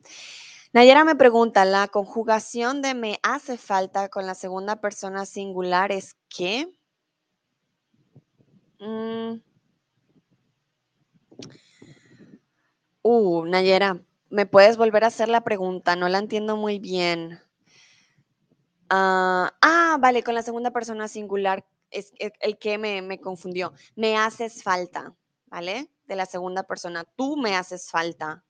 Nayera me pregunta, ¿la conjugación de me hace falta con la segunda persona singular es qué? Mm. Uh, Nayera, ¿me puedes volver a hacer la pregunta? No la entiendo muy bien. ah, ah vale, con la segunda persona singular, es el que me, confundió. Me haces falta, ¿vale? De la segunda persona. Tú me haces falta.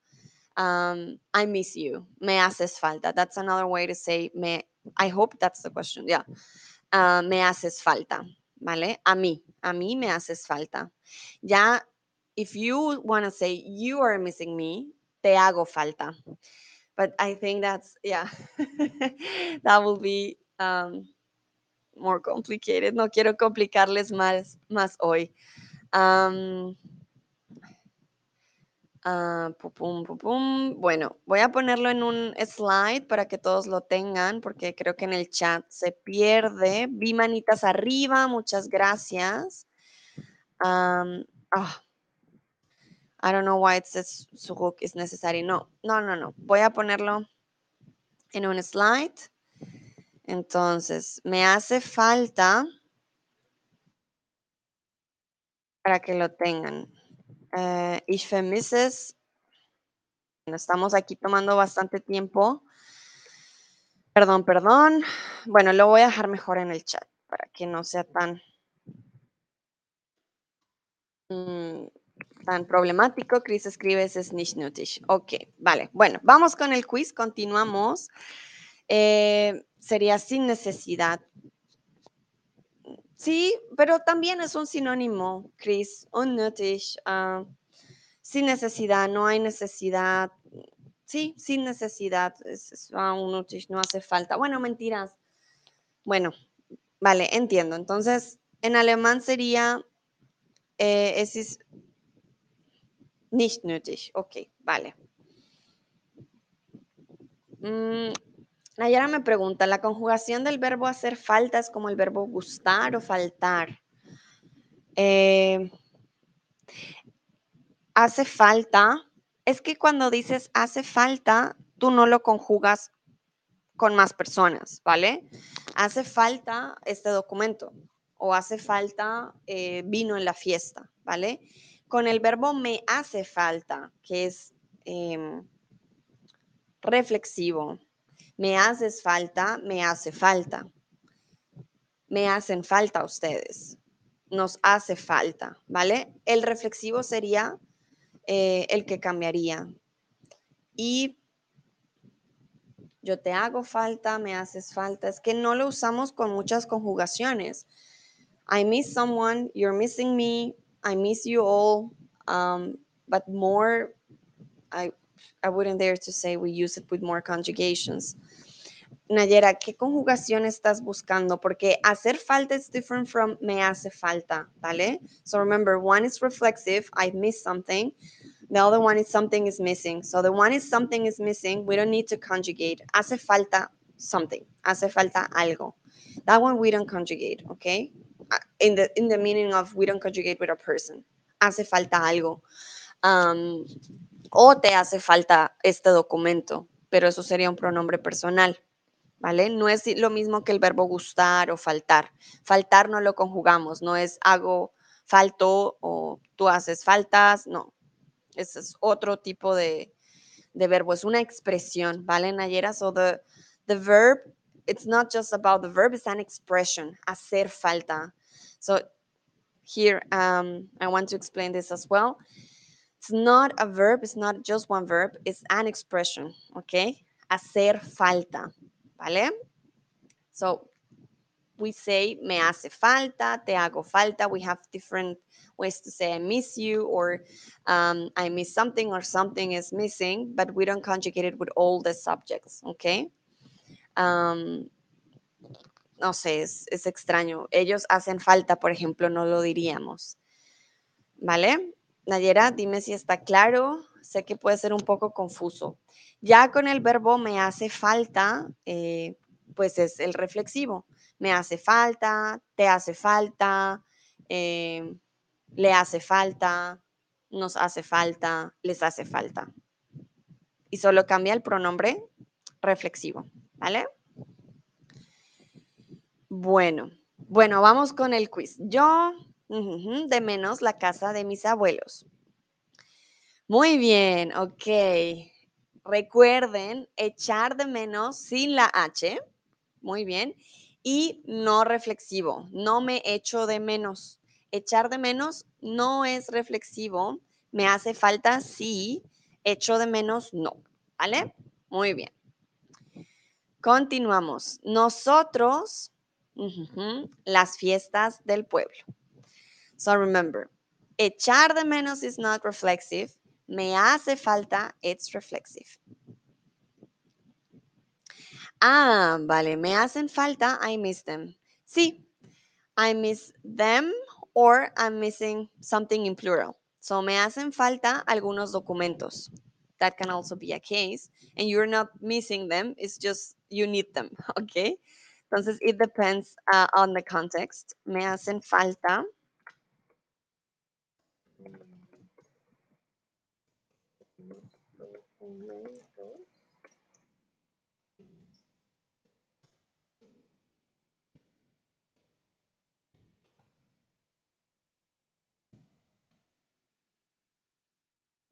Um, I miss you. Me haces falta. That's another way to say me. I hope that's the question. Yeah. Uh, me haces falta, ¿vale? A mí, a mí me haces falta. Ya, if you want to say you are missing me, te hago falta. But I think that's, yeah, [LAUGHS] that will be um, more complicated. No quiero complicarles más, más hoy. Um, uh, pum, pum. Bueno, voy a ponerlo en un slide para que todos lo tengan, porque creo que en el chat se pierde. Vi manitas arriba, muchas gracias. Um, oh, I don't know why it says hook is necessary. No, no, no, no. Voy a ponerlo en un slide. Entonces, me hace falta para que lo tengan. Eh, ich vermisse Estamos aquí tomando bastante tiempo. Perdón, perdón. Bueno, lo voy a dejar mejor en el chat para que no sea tan, mm, tan problemático. Chris escribe, es nicht nötig. Ok, vale. Bueno, vamos con el quiz. Continuamos. Eh, sería sin necesidad. Sí, pero también es un sinónimo, Chris, unnötig, uh, sin necesidad, no hay necesidad, Sí, sin necesidad. Es, es unnötig, no hace falta. Bueno, mentiras. Bueno, vale, entiendo. Entonces, en alemán sería, eh, es nicht nötig. Ok, vale. Mm, Nayara me pregunta, ¿la conjugación del verbo hacer falta es como el verbo gustar o faltar? Eh, hace falta, es que cuando dices hace falta, tú no lo conjugas con más personas, ¿vale? Hace falta este documento o hace falta eh, vino en la fiesta, ¿vale? Con el verbo me hace falta, que es em, reflexivo. Me haces falta, me hace falta. Me hacen falta ustedes. Nos hace falta, ¿vale? El reflexivo sería eh, el que cambiaría. Y yo te hago falta, me haces falta. Es que no lo usamos con muchas conjugaciones. I miss someone, you're missing me, I miss you all. Um, but more, I, I wouldn't dare to say we use it with more conjugations. Nayera, ¿qué conjugación estás buscando? Porque hacer falta is different from me hace falta, ¿vale? So remember, one is reflexive, I miss something. The other one is something is missing. So the one is something is missing, we don't need to conjugate. Hace falta something, hace falta algo. That one we don't conjugate, okay? Uh, in the, in the meaning of we don't conjugate with a person. Hace falta algo. Um, o te hace falta este documento, pero eso sería un pronombre personal. ¿vale? No es lo mismo que el verbo gustar o faltar. Faltar no lo conjugamos, no es hago, falto o tú haces faltas, no. Ese es otro tipo de, de verbo, es una expresión, ¿vale, Nayera? So the, the verb, it's not just about the verb, it's an expression, hacer falta. So here, um, I want to explain this as well. It's not a verb, it's not just one verb, it's an expression, okay? Hacer falta. ¿vale? So, we say me hace falta, te hago falta. We have different ways to say I miss you or um, I miss something or something is missing, but we don't conjugate it with all the subjects, okay? Um, no sé, es, extraño. Ellos hacen falta, por ejemplo, no lo diríamos. ¿Vale? Nayera, dime si está claro. Sé que puede ser un poco confuso. Ya con el verbo me hace falta, eh, pues es el reflexivo. Me hace falta, te hace falta, eh, le hace falta, nos hace falta, les hace falta. Y solo cambia el pronombre reflexivo, ¿vale? Bueno, bueno, vamos con el quiz. Yo, de menos la casa de mis abuelos. Muy bien, ok. Recuerden echar de menos sin la H. Muy bien. Y no reflexivo. No me echo de menos. Echar de menos no es reflexivo. Me hace falta sí. Echo de menos no. ¿Vale? Muy bien. Continuamos. Nosotros, las fiestas del pueblo. So remember, echar de menos is not reflexive. Me hace falta, it's reflexive. Ah, vale, me hacen falta, I miss them. Sí, I miss them or I'm missing something in plural. So me hacen falta algunos documentos. That can also be a case. And you're not missing them, it's just you need them, [LAUGHS] okay? Entonces, it depends uh, on the context. Me hacen falta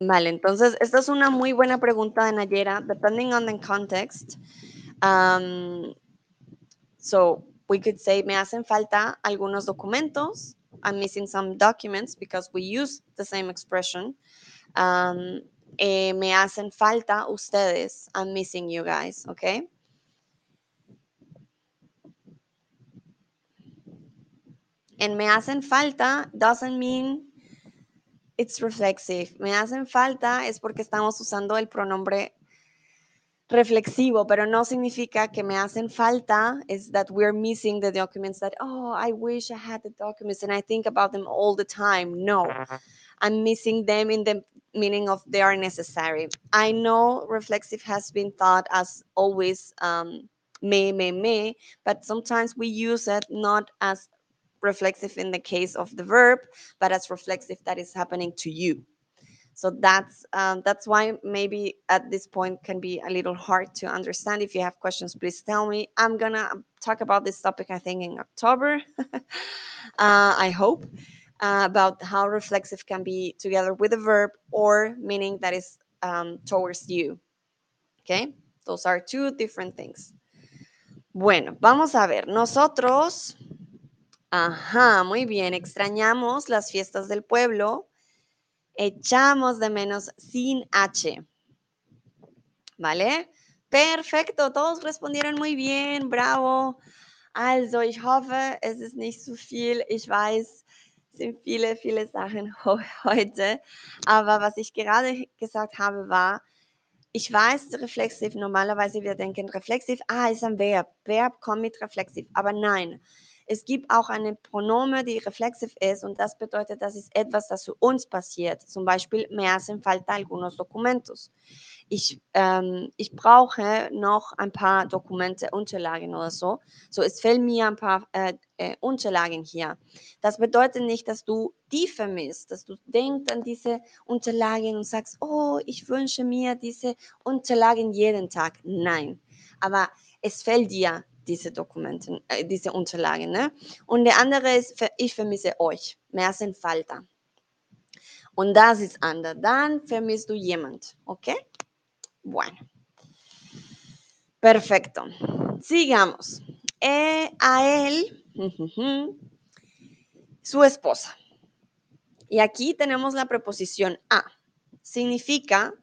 Vale, entonces esta es una muy buena pregunta de Nayera, depending on the context. Um, so we could say, me hacen falta algunos documentos. I'm missing some documents because we use the same expression. Um, eh, me hacen falta ustedes. I'm missing you guys, okay? And me hacen falta doesn't mean it's reflexive. Me hacen falta es porque estamos usando el pronombre reflexivo, pero no significa que me hacen falta, is that we're missing the documents that, oh, I wish I had the documents and I think about them all the time. No, I'm missing them in the meaning of they are necessary. I know reflexive has been thought as always um, me, me, me, but sometimes we use it not as reflexive in the case of the verb, but as reflexive that is happening to you. So that's um, that's why maybe at this point can be a little hard to understand. If you have questions, please tell me. I'm gonna talk about this topic I think in October. [LAUGHS] uh, I hope uh, about how reflexive can be together with a verb or meaning that is um, towards you. Okay, those are two different things. Bueno, vamos a ver. Nosotros, ajá, muy bien. Extrañamos las fiestas del pueblo echamos de menos sin H. ¿Vale? Perfecto, todos respondieron muy bien, bravo. Also, ich hoffe, es ist nicht zu viel. Ich weiß, es sind viele, viele Sachen heute. Aber was ich gerade gesagt habe, war, ich weiß, reflexiv, normalerweise wir denken reflexiv, ah, ist ein Verb. Verb kommt mit reflexiv. Aber nein, es gibt auch eine Pronome, die reflexiv ist und das bedeutet, das ist etwas, das zu uns passiert. Zum Beispiel, me hacen falta algunos documentos. Ich, ähm, ich brauche noch ein paar Dokumente, Unterlagen oder so. So, es fehlen mir ein paar äh, äh, Unterlagen hier. Das bedeutet nicht, dass du die vermisst, dass du denkst an diese Unterlagen und sagst, oh, ich wünsche mir diese Unterlagen jeden Tag. Nein, aber es fällt dir diese Dokumente, äh, diese Unterlagen. Ne? Und der andere ist, ich vermisse euch, me hacen falta. Und das ist anders. Dann vermisst du jemand, ¿ok? Bueno. Perfecto. Sigamos. Eh, a él, [LAUGHS] su esposa. Y aquí tenemos la preposición a. Significa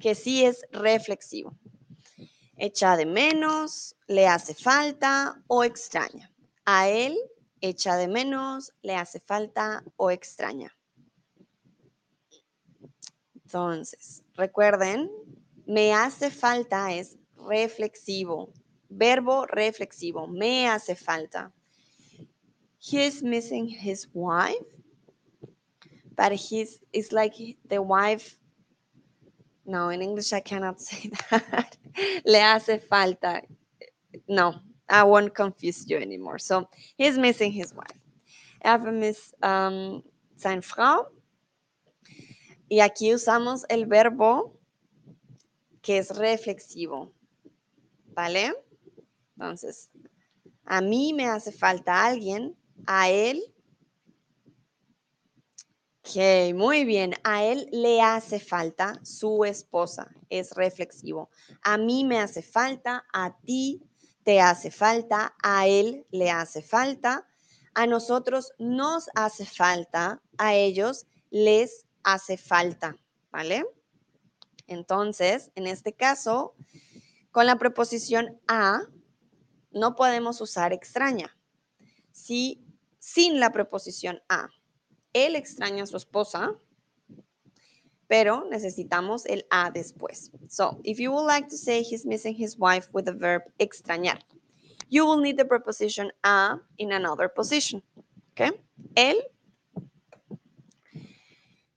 que sí es reflexivo echa de menos, le hace falta o extraña. A él echa de menos, le hace falta o extraña. Entonces, recuerden, me hace falta es reflexivo, verbo reflexivo, me hace falta. He is missing his wife, but he's it's like the wife no, in English I cannot [LAUGHS] say that. Le hace falta. No, I won't confuse you anymore. So he's missing his wife. Er vermisst um, seine Frau. Y aquí usamos el verbo que es reflexivo. ¿Vale? Entonces, a mí me hace falta alguien, a él Ok, muy bien. A él le hace falta su esposa. Es reflexivo. A mí me hace falta, a ti te hace falta, a él le hace falta, a nosotros nos hace falta, a ellos les hace falta. ¿Vale? Entonces, en este caso, con la preposición a, no podemos usar extraña. Si sin la preposición a él extraña a su esposa, pero necesitamos el a después. So, if you would like to say he's missing his wife with the verb extrañar, you will need the preposition a in another position. Okay? Él,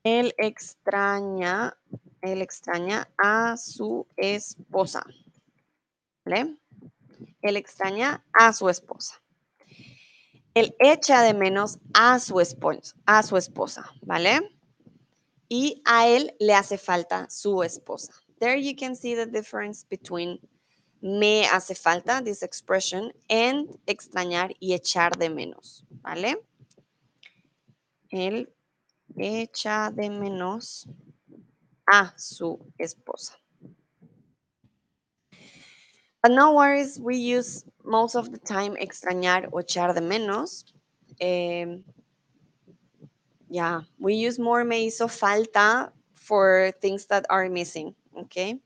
él extraña, él extraña a su esposa. ¿Vale? Él extraña a su esposa. Él echa de menos a su, esposa, a su esposa, ¿vale? Y a él le hace falta su esposa. There you can see the difference between me hace falta, this expression, and extrañar y echar de menos, ¿vale? Él echa de menos a su esposa. But no worries, we use most of the time extrañar o echar de menos. Um, yeah, we use more me hizo falta for things that are missing, okay?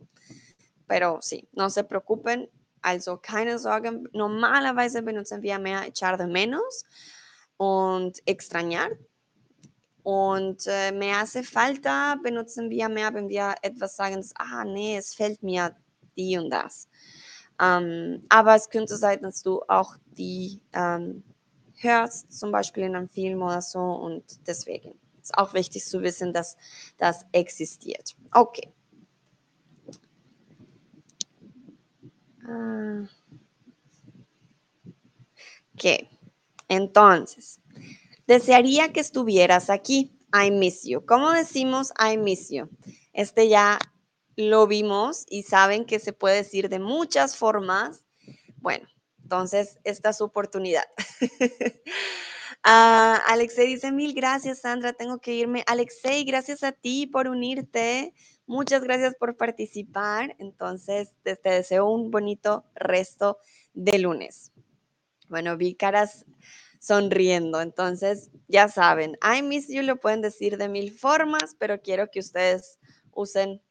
Pero sí, no se preocupen, also keine Sorgen. Normalerweise benutzen wir mehr echar de menos und extrañar. Und äh, me hace falta benutzen wir mehr, wenn wir etwas sagen, ah, nee, es fällt mir die und das. Ähm, aber es könnte sein, dass du auch die ähm, hörst, zum Beispiel in einem Film oder so und deswegen ist auch wichtig zu wissen, dass das existiert. Okay. Ah. Ok, entonces, desearía que estuvieras aquí. I miss you. ¿Cómo decimos I miss you? Este ya lo vimos y saben que se puede decir de muchas formas. Bueno, entonces esta es su oportunidad. uh, [LAUGHS] Alexei dice, mil gracias Sandra, tengo que irme. Alexei, gracias a ti por unirte. Muchas gracias por participar. Entonces, te, te deseo un bonito resto de lunes. Bueno, vi caras sonriendo. Entonces, ya saben, I miss you lo pueden decir de mil formas, pero quiero que ustedes usen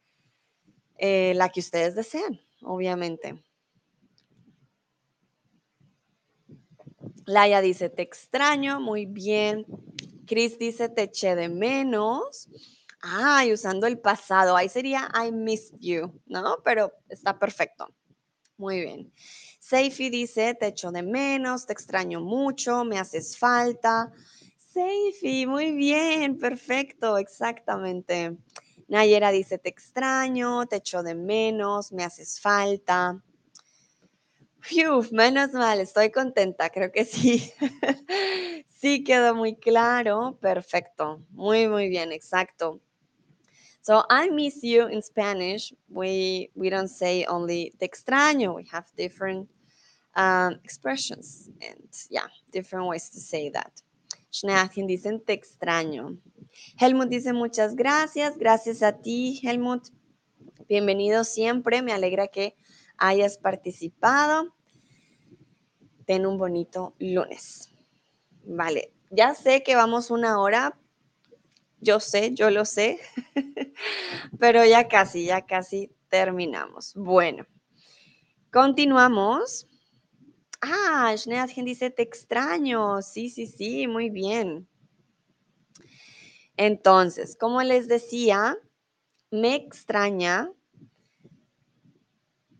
eh, la que ustedes desean, obviamente. Laia dice, te extraño, muy bien. Chris dice, te eché de menos. Ay, usando el pasado, ahí sería I missed you, ¿no? Pero está perfecto. Muy bien. Seifi dice, te echo de menos, te extraño mucho, me haces falta. Seifi, muy bien, perfecto, exactamente. Nayera dice, te extraño, te echo de menos, me haces falta. Uf, menos mal, estoy contenta, creo que sí. [LAUGHS] sí quedó muy claro, perfecto, muy, muy bien, exacto. So I miss you in Spanish. We we don't say only te extraño. We have different um, expressions and yeah, different ways to say that. Schneachen dicen te extraño. Helmut dice muchas gracias. Gracias a ti, Helmut. Bienvenido siempre. Me alegra que hayas participado. Ten un bonito lunes. Vale, ya sé que vamos una hora. Yo sé, yo lo sé. [LAUGHS] Pero ya casi, ya casi terminamos. Bueno, continuamos. Ah, Schneadgen dice, te extraño. Sí, sí, sí, muy bien. Entonces, como les decía, me extraña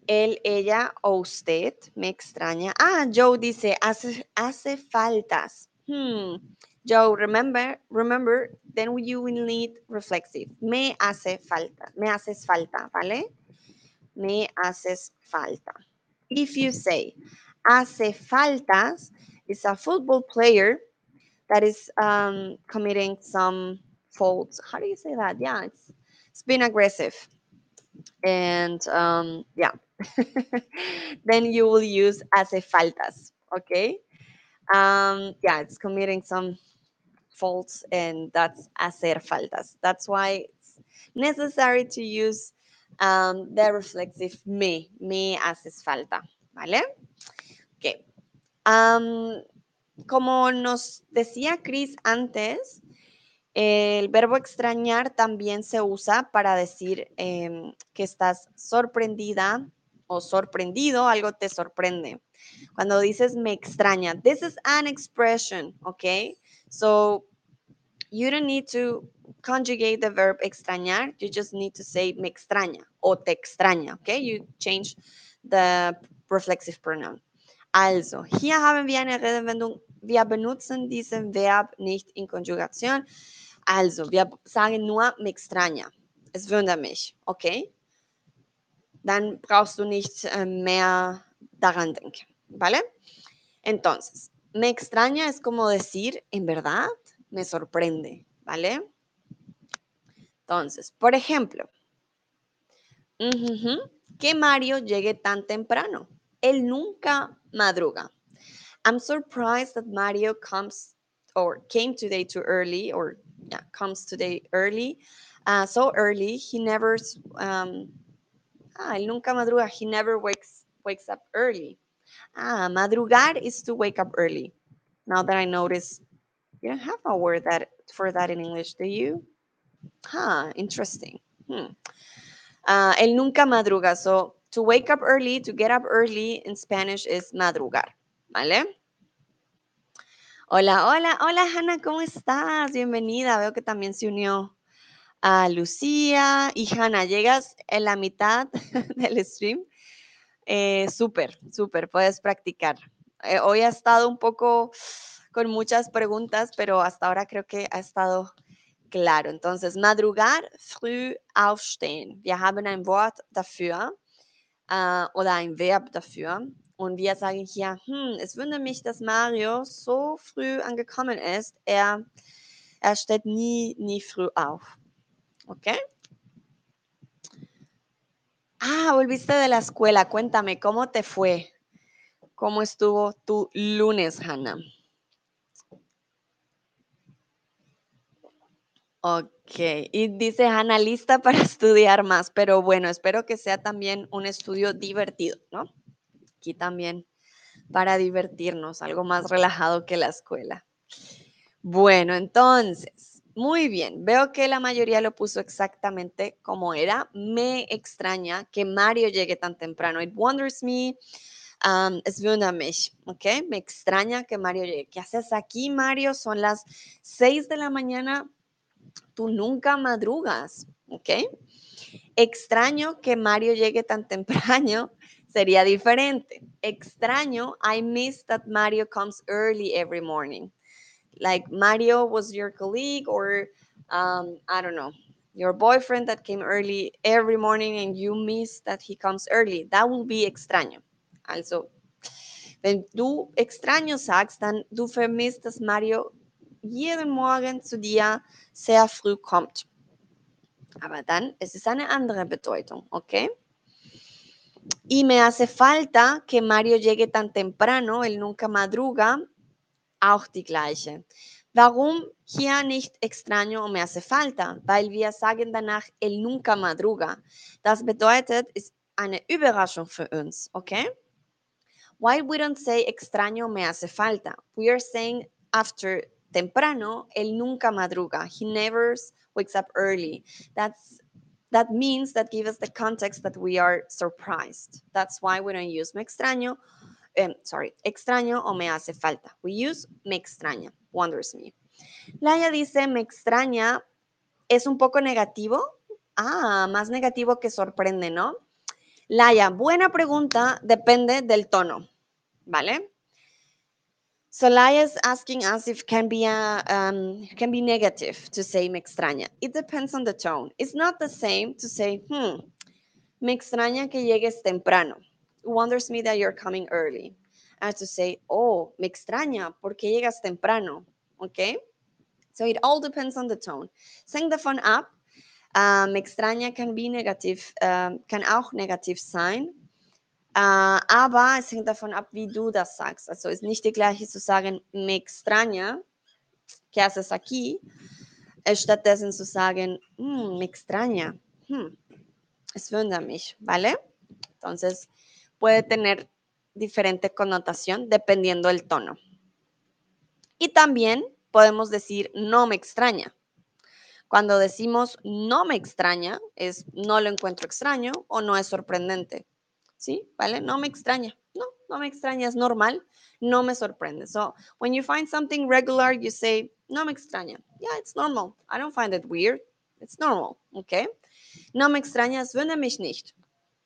él, ella o usted, me extraña. Ah, Joe dice, hace, hace faltas. Hmm. Joe, remember, remember, then you will need reflexive. Me hace falta, me haces falta, ¿vale? Me haces falta. If you say, hace faltas, is a football player that is um, committing some faults. How do you say that? Yeah, it's, it's been aggressive. And um, yeah, [LAUGHS] then you will use hace faltas, okay? Um, yeah, it's committing some faults and that's hacer faltas. That's why it's necessary to use um, the reflexive me, me haces falta, ¿vale? Ok. Um, como nos decía Chris antes, el verbo extrañar también se usa para decir em, que estás sorprendida o sorprendido, algo te sorprende. Cuando dices me extraña, this is an expression, okay? So you don't need to conjugate the verb extrañar, you just need to say me extraña o te extraña, okay? You change the reflexive pronoun. Also, hier haben wir eine Redewendung, wir benutzen diesen Verb nicht in Konjugation. Also, wir sagen nur me extraña. Es wundert mich, okay? Dann brauchst du nicht äh, mehr daran denken, ¿vale? Entonces, me extraña es como decir, en verdad, me sorprende, ¿vale? Entonces, por ejemplo, que Mario llegue tan temprano. Él nunca madruga. I'm surprised that Mario comes or came today too early or yeah, comes today early. Uh, so early, he never, um, ah, él nunca madruga. He never wakes, wakes up early. Ah, madrugar is to wake up early. Now that I notice, you don't have a word that for that in English, do you? Huh, interesting. Hmm. Uh, él nunca madruga. So to wake up early, to get up early in Spanish is madrugar. ¿Vale? Hola, hola, hola Hanna, ¿cómo estás? Bienvenida. Veo que también se unió a Lucía y Hanna. Llegas en la mitad [LAUGHS] del stream. Eh, súper, súper, puedes practicar. Eh, hoy ha estado un poco con muchas preguntas, pero hasta ahora creo que ha estado claro. Entonces, madrugar, früh aufstehen. Wir haben ein Wort dafür äh, oder ein Verb dafür. Und wir sagen hier, hm, es wundert mich, dass Mario so früh angekommen ist. Er, er steht nie, nie früh auf. ¿Ok? Ah, volviste de la escuela. Cuéntame, ¿cómo te fue? ¿Cómo estuvo tu lunes, Hannah? Ok, y dice Hannah, lista para [LAUGHS] estudiar más, pero bueno, espero que sea también un estudio divertido, ¿no? Aquí también para divertirnos, algo más relajado que la escuela. Bueno, entonces, muy bien, veo que la mayoría lo puso exactamente como era. Me extraña que Mario llegue tan temprano. It wonders me. Um, es mich, ¿ok? Me extraña que Mario llegue. ¿Qué haces aquí, Mario? Son las 6 de la mañana tú nunca madrugas, ¿ok? Extraño que Mario llegue tan temprano [LAUGHS] sería diferente. Extraño, I miss that Mario comes early every morning. Like Mario was your colleague or um, I don't know, your boyfriend that came early every morning and you miss that he comes early. That will be extraño. Also, wenn du extraño sagst, dann du vermisst, Mario jeden Morgen zu dir sehr früh kommt. Aber dann es ist eine andere Bedeutung, ¿ok? Y me hace falta que Mario llegue tan temprano, él nunca madruga, auch die gleiche. Warum hier nicht extraño o me hace falta? Weil wir sagen danach, él nunca madruga. Das bedeutet, ist eine Überraschung für uns, okay? Why we don't say extraño me hace falta? We are saying after temprano, él nunca madruga. He never wakes up early. That's that means that gives us the context that we are surprised. That's why we don't use me extraño, um, sorry, extraño o me hace falta. We use me extraña, wonders me. Laia dice, me extraña, es un poco negativo. Ah, más negativo que sorprende, ¿no? Laia, buena pregunta, depende del tono, ¿vale? So is asking us if can be a, um, can be negative to say me extraña. It depends on the tone. It's not the same to say, hmm, me extraña que llegues temprano. It wonders me that you're coming early. As to say, oh, me extraña porque llegas temprano. Okay? So it all depends on the tone. Sing the phone up. Uh, me extraña can be negative, um, kann auch negativ sein. Uh, aber es hängt davon ab, wie du das sagst. Also ist nicht die gleiche zu sagen, me extraña, ¿qué haces aquí? Stattdessen zu sagen, mm, me extraña, hmm, es wundert mich, ¿vale? Entonces puede tener diferente connotación dependiendo del tono. Y también podemos decir no me extraña. Cuando decimos no me extraña, es no lo encuentro extraño o no es sorprendente. ¿Sí? ¿Vale? No me extraña. No, no me extraña, es normal. No me sorprende. So, when you find something regular, you say, no me extraña. Yeah, it's normal. I don't find it weird. It's normal, okay? No me extraña, es mich nicht.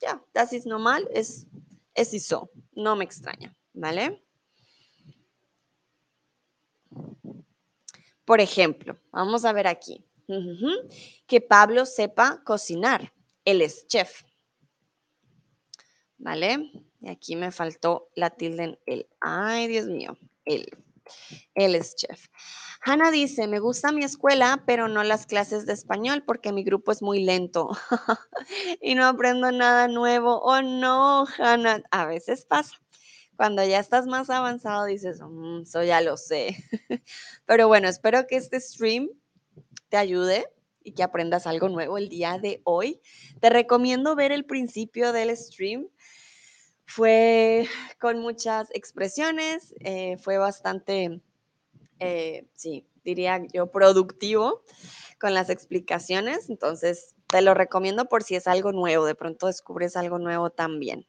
Ja, das ist normal, es, es ist so. No me extraña, ¿vale? Por ejemplo, vamos a ver aquí. Que Pablo sepa cocinar. Él es chef. ¿Vale? Y aquí me faltó la tilde en el. Ay, Dios mío, él. Él es chef. Hanna dice, me gusta mi escuela, pero no las clases de español porque mi grupo es muy lento [LAUGHS] y no aprendo nada nuevo. Oh, no, Hanna, a veces pasa. Cuando ya estás más avanzado dices, mm, eso ya lo sé. [LAUGHS] pero bueno, espero que este stream te ayude y que aprendas algo nuevo el día de hoy. Te recomiendo ver el principio del stream fue con muchas expresiones, eh, fue bastante, eh, sí, diría yo, productivo con las explicaciones. Entonces, te lo recomiendo por si es algo nuevo, de pronto descubres algo nuevo también.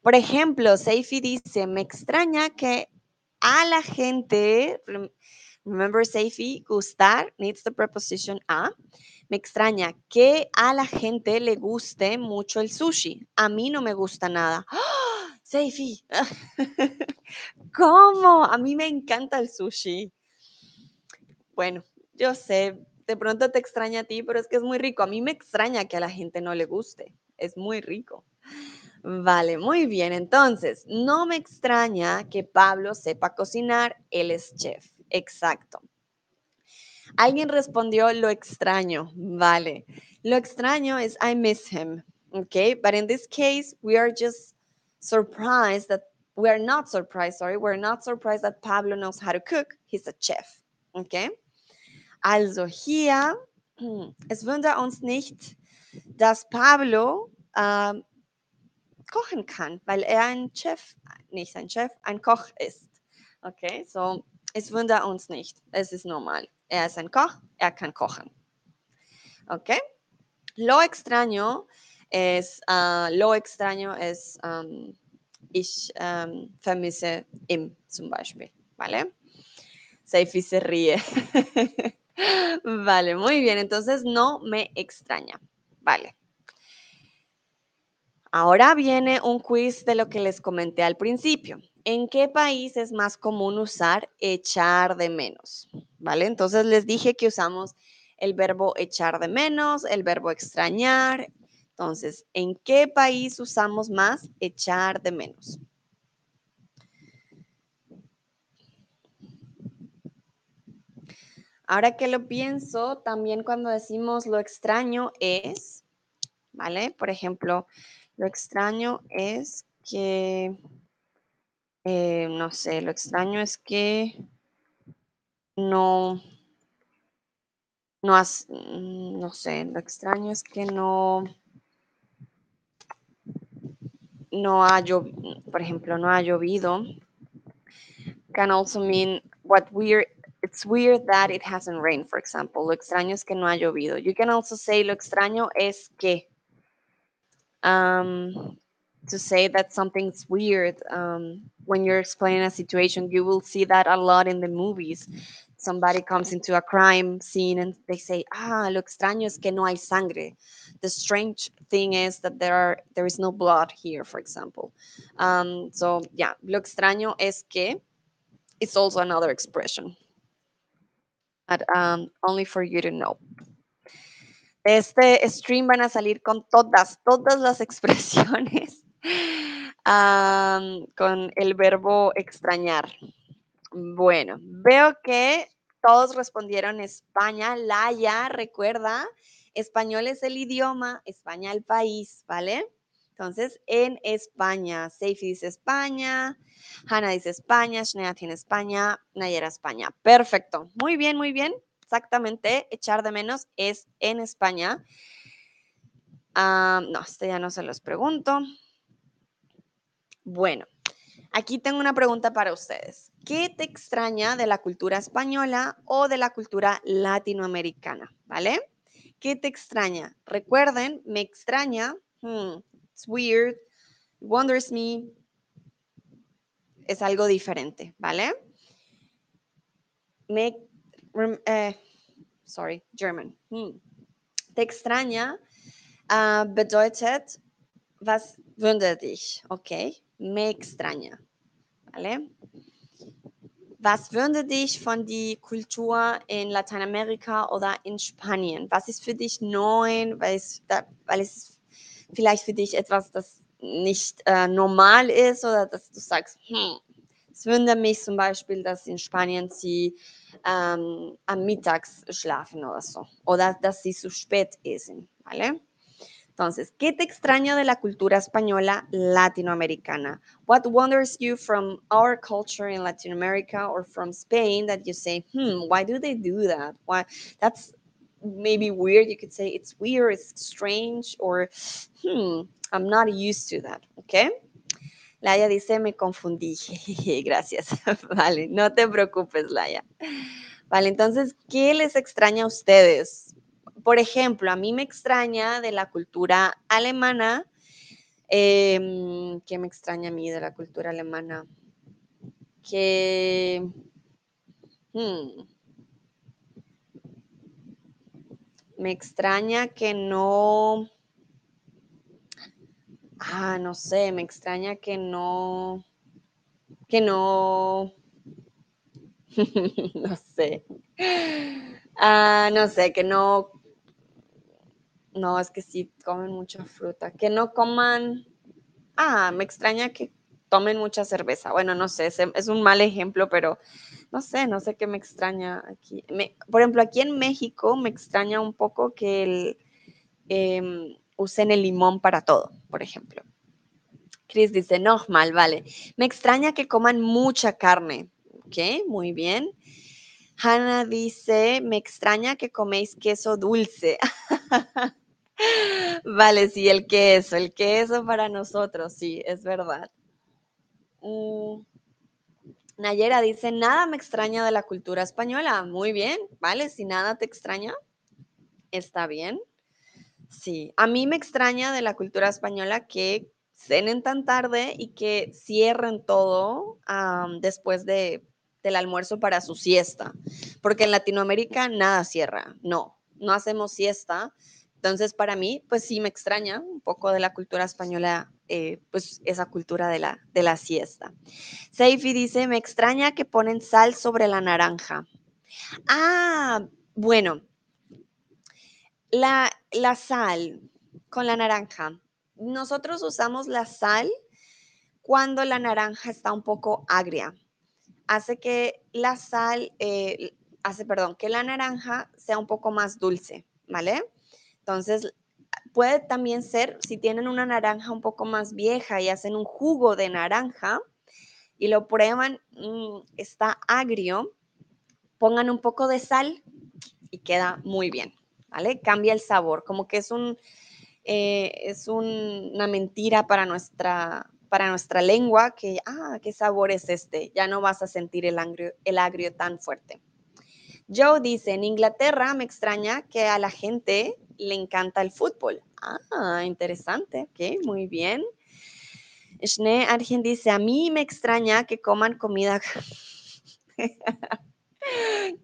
Por ejemplo, Seifi dice, me extraña que a la gente, remember Seifi, gustar needs the preposition a, me extraña que a la gente le guste mucho el sushi. A mí no me gusta nada. ¡Ah! Seifi, [LAUGHS] ¿cómo? A mí me encanta el sushi. Bueno, yo sé, de pronto te extraña a ti, pero es que es muy rico. A mí me extraña que a la gente no le guste. Es muy rico. Vale, muy bien. Entonces, no me extraña que Pablo sepa cocinar. Él es chef. Exacto. Alguien respondió lo extraño. Vale. Lo extraño es I miss him. Okay. But in this case, we are just surprised that we are not surprised, sorry, we're not surprised that Pablo knows how to cook. He's a chef. Okay. Also hier, [CLEARS THROAT] es wundert uns nicht, dass Pablo ähm, kochen kann, weil er ein Chef, nicht ein Chef, ein Koch ist. Okay, so es wundert uns nicht. Es ist normal. Er ist ein Koch, er kann kochen. Okay. Lo extraño es, uh, lo extraño es, um, ich um, vermisse ihm zum Beispiel, ¿vale? Seifi se ríe. [LAUGHS] vale, muy bien, entonces no me extraña, vale. Ahora viene un quiz de lo que les comenté al principio. ¿En qué país es más común usar echar de menos? ¿Vale? Entonces les dije que usamos el verbo echar de menos, el verbo extrañar. Entonces, ¿en qué país usamos más echar de menos? Ahora que lo pienso, también cuando decimos lo extraño es, ¿vale? Por ejemplo, lo extraño es que, eh, no sé, lo extraño es que no, no, has, mm, no sé, lo extraño es que no, no ha llovido, por ejemplo, no ha llovido. Can also mean what we're, it's weird that it hasn't rained, for example. Lo extraño es que no ha llovido. You can also say lo extraño es que. Um, to say that something's weird um, when you're explaining a situation, you will see that a lot in the movies. Somebody comes into a crime scene and they say, "Ah, lo extraño es que no hay sangre." The strange thing is that there are there is no blood here, for example. Um, so yeah, lo extraño es que it's also another expression, but um, only for you to know. Este stream van a salir con todas, todas las [LAUGHS] expresiones um, con el verbo extrañar. Bueno, veo que todos respondieron España. Laia, recuerda, español es el idioma, España el país, ¿vale? Entonces, en España, Seifi dice España, Hanna dice España, Shnea tiene España, Nayera España. Perfecto. Muy bien, muy bien. Exactamente. Echar de menos es en España. no, este ya no se los pregunto. Bueno, aquí tengo una pregunta para ustedes. ¿Qué te extraña de la cultura española o de la cultura latinoamericana? ¿Vale? ¿Qué te extraña? Recuerden, me extraña, hmm, it's weird, wonders me, es algo diferente, ¿vale? Me, eh, sorry, German. Hmm. Te extraña uh, bedeutet, was wundert dich? Okay, me extraña, ¿vale? Was wundert dich von die Kultur in Lateinamerika oder in Spanien? Was ist für dich neu, weil es, weil es vielleicht für dich etwas, das nicht äh, normal ist oder dass du sagst, hm, es wundert mich zum Beispiel, dass in Spanien sie ähm, am Mittags schlafen oder so oder dass sie zu spät essen, ¿vale? Entonces, ¿qué te extraña de la cultura española latinoamericana? What wonders you from our culture in Latin America or from Spain that you say, hmm, why do they do that? Why? That's maybe weird. You could say it's weird, it's strange, or hmm, I'm not used to that. Okay? Laia dice, me confundí. [LAUGHS] Gracias. [LAUGHS] vale, no te preocupes, Laia. Vale, entonces, ¿qué les extraña a ustedes? Por ejemplo, a mí me extraña de la cultura alemana, em, ¿qué me extraña a mí de la cultura alemana? Que... Hmm, me extraña que no... Ah, no sé, me extraña que no, que no, [LAUGHS] no sé. Ah, no sé, que no, no, es que sí comen mucha fruta, que no coman, ah, me extraña que tomen mucha cerveza. Bueno, no sé, es, un mal ejemplo, pero no sé, no sé qué me extraña aquí. por ejemplo, aquí en México me extraña un poco que el, em, usen el limón para todo, por ejemplo. Chris dice, no, mal, vale. Me extraña que coman mucha carne. Ok, muy bien. Hannah dice, me extraña que coméis queso dulce. [LAUGHS] vale, sí, el queso, el queso para nosotros, sí, es verdad. Mm. Nayera dice, nada me extraña de la cultura española. Muy bien, vale, si nada te extraña, está bien. Sí, a mí me extraña de la cultura española que cenen tan tarde y que cierren todo después de, del almuerzo para su siesta, porque en Latinoamérica nada cierra, no, no hacemos siesta. Entonces, para mí, pues sí me extraña un poco de la cultura española, eh, pues esa cultura de la, de la siesta. Seifi dice, me extraña que ponen sal sobre la naranja. Ah, bueno, la, la sal con la naranja. Nosotros usamos la sal cuando la naranja está un poco agria. Hace que la sal, eh, hace, perdón, que la naranja sea un poco más dulce, ¿vale? Entonces, puede también ser, si tienen una naranja un poco más vieja y hacen un jugo de naranja y lo prueban, mm, está agrio, pongan un poco de sal y queda muy bien. ¿vale? Cambia el sabor, como que es un, eh, es una mentira para nuestra, para nuestra lengua que, ah, ¿qué sabor es este? Ya no vas a sentir el agrio, el agrio tan fuerte. Joe dice, en Inglaterra me extraña que a la gente le encanta el fútbol. Ah, interesante, ok, muy bien. Schnee Argen dice, a mí me extraña que coman comida [LAUGHS]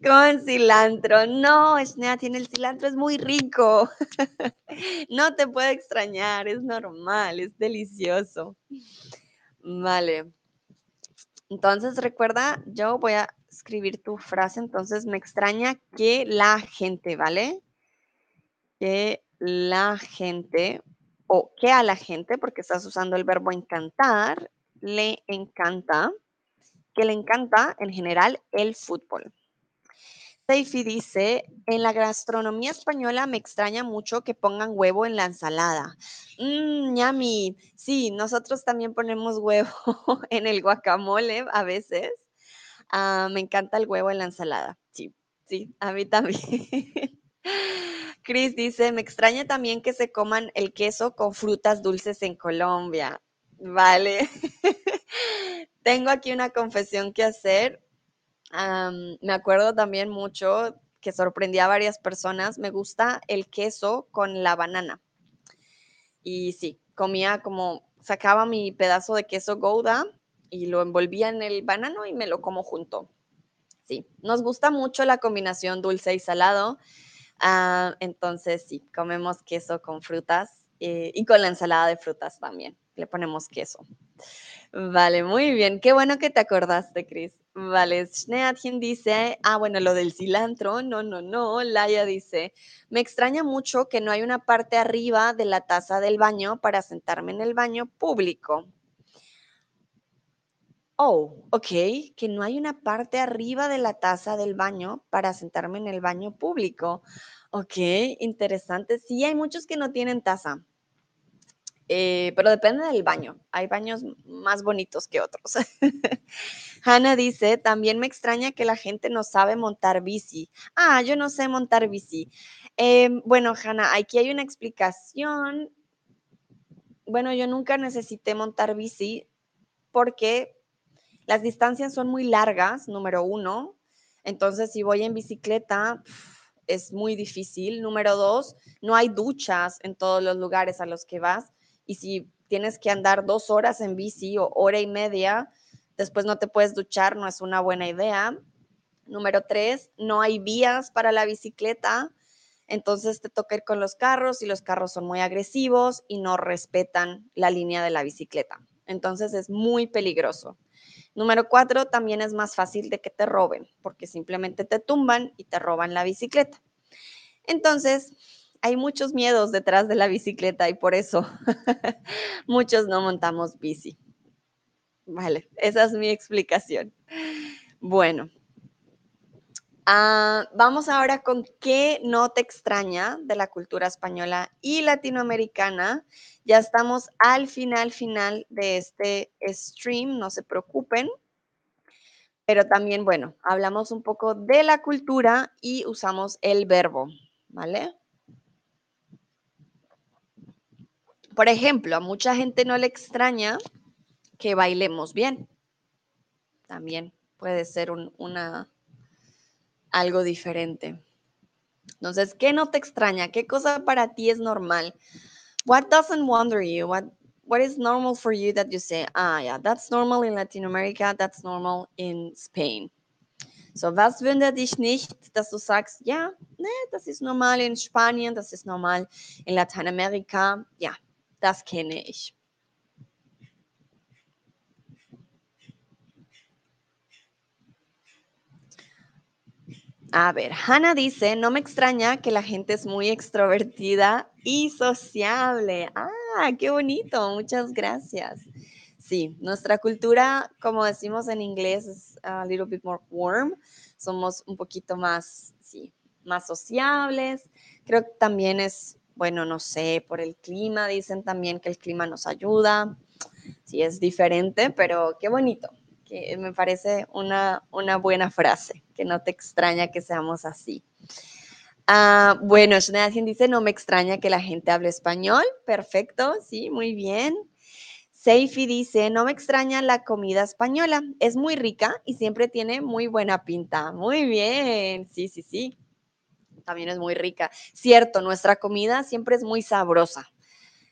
Con cilantro. No, tiene el cilantro, es muy rico. [LAUGHS] No te puede extrañar, es normal, es delicioso. Vale. Entonces, recuerda, yo voy a escribir tu frase. Entonces, me extraña que la gente, ¿vale? Que la gente, o que a la gente, porque estás usando el verbo encantar, le encanta, que le encanta en general el fútbol. Seifi dice, en la gastronomía española me extraña mucho que pongan huevo en la ensalada. Mmm. Sí, nosotros también ponemos huevo [LAUGHS] en el guacamole a veces. Ah, me encanta el huevo en la ensalada. Sí, sí, a mí también. [LAUGHS] Chris dice, me extraña también que se coman el queso con frutas dulces en Colombia. Vale. [LAUGHS] Tengo aquí una confesión que hacer me acuerdo también mucho que sorprendía a varias personas. Me gusta el queso con la banana. Y sí, comía como, sacaba mi pedazo de queso Gouda y lo envolvía en el banano y me lo como junto. Sí, nos gusta mucho la combinación dulce y salado. Ah, entonces, sí, comemos queso con frutas eh, y con la ensalada de frutas también. Le ponemos queso. Vale, muy bien. Qué bueno que te acordaste, Cris. Vale, Schneadchen dice, ah, bueno, lo del cilantro, no, no, no. Laia dice, me extraña mucho que no hay una parte arriba de la taza del baño para sentarme en el baño público. Oh, ok, que no hay una parte arriba de la taza del baño para sentarme en el baño público. Ok, interesante. Sí, hay muchos que no tienen taza. Eh, pero depende del baño. Hay baños más bonitos que otros. [LAUGHS] Hannah dice, también me extraña que la gente no sabe montar bici. Ah, yo no sé montar bici. Em, bueno, Hannah, aquí hay una explicación. Bueno, yo nunca necesité montar bici porque las distancias son muy largas, número uno. Entonces, si voy en bicicleta, es muy difícil. Número dos, no hay duchas en todos los lugares a los que vas y si tienes que andar dos horas en bici o hora y media, después no te puedes duchar, no es una buena idea. Número tres, no hay vías para la bicicleta. entonces te toca ir con los carros y los carros son muy agresivos y no respetan la línea de la bicicleta. Entonces es muy peligroso. Número cuatro, también es más fácil de que te roben porque simplemente te tumban y te roban la bicicleta. Entonces, hay muchos miedos detrás de la bicicleta y por eso [LAUGHS] muchos no montamos bici. Vale, esa es mi explicación. Bueno, ah, vamos ahora con qué no te extraña de la cultura española y latinoamericana. Ya estamos al final, final de este stream, no se preocupen. Pero también, bueno, hablamos un poco de la cultura y usamos el verbo, ¿vale? Por ejemplo, a mucha gente no le extraña que bailemos bien. También puede ser una, algo diferente. Entonces, ¿qué no te extraña? ¿Qué cosa para ti es normal? What doesn't wonder you? What, what is normal for you that you say, ah, yeah, that's normal in Latin America, that's normal in Spain. So, was wundert dich nicht, dass du sagst, ja, ne, das ist normal in Spanien, das ist normal in Lateinamerika, ja, das kenne ich. A ver, Hannah dice, no me extraña que la gente es muy extrovertida y sociable. Ah, qué bonito, muchas gracias. Sí, nuestra cultura, como decimos en inglés, es a little bit more warm. Somos un poquito más, sí, más sociables. Creo que también es, bueno, no sé, por el clima, dicen también que el clima nos ayuda. Sí, es diferente, pero qué bonito me parece una, una buena frase, que no te extraña que seamos así. Ah, bueno, Shneadin dice, no me extraña que la gente hable español. Perfecto, sí, muy bien. Seifi dice, no me extraña la comida española. Es muy rica y siempre tiene muy buena pinta. Muy bien, sí, sí, sí. También es muy rica. Cierto, nuestra comida siempre es muy sabrosa.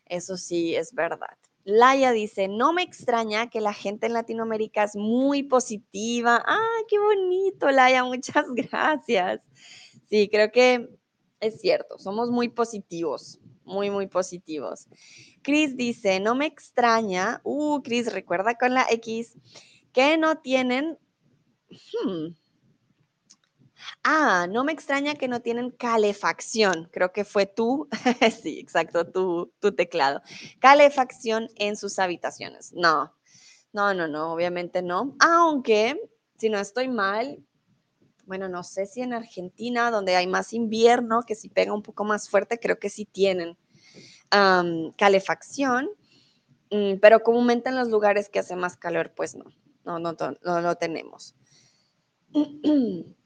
Eso sí, es verdad. Laia dice, no me extraña que la gente en Latinoamérica es muy positiva. Ah, qué bonito, Laia, muchas [LAUGHS] gracias. Sí, creo que es cierto, somos muy positivos, muy, muy positivos. Chris dice, no me extraña, uh, Chris, recuerda con la X, que no tienen, hmm, Ah, no me extraña que no tienen calefacción. Creo que fue tú, [LAUGHS] sí, exacto, tu, tu teclado. Calefacción en sus habitaciones. No, no, no, no, obviamente no. Aunque, si no estoy mal, bueno, no sé si en Argentina, donde hay más invierno, que si pega un poco más fuerte, creo que sí tienen calefacción. Mm, pero comúnmente en los lugares que hace más calor, pues no, no, no, no, no tenemos. [CLEARS THROAT]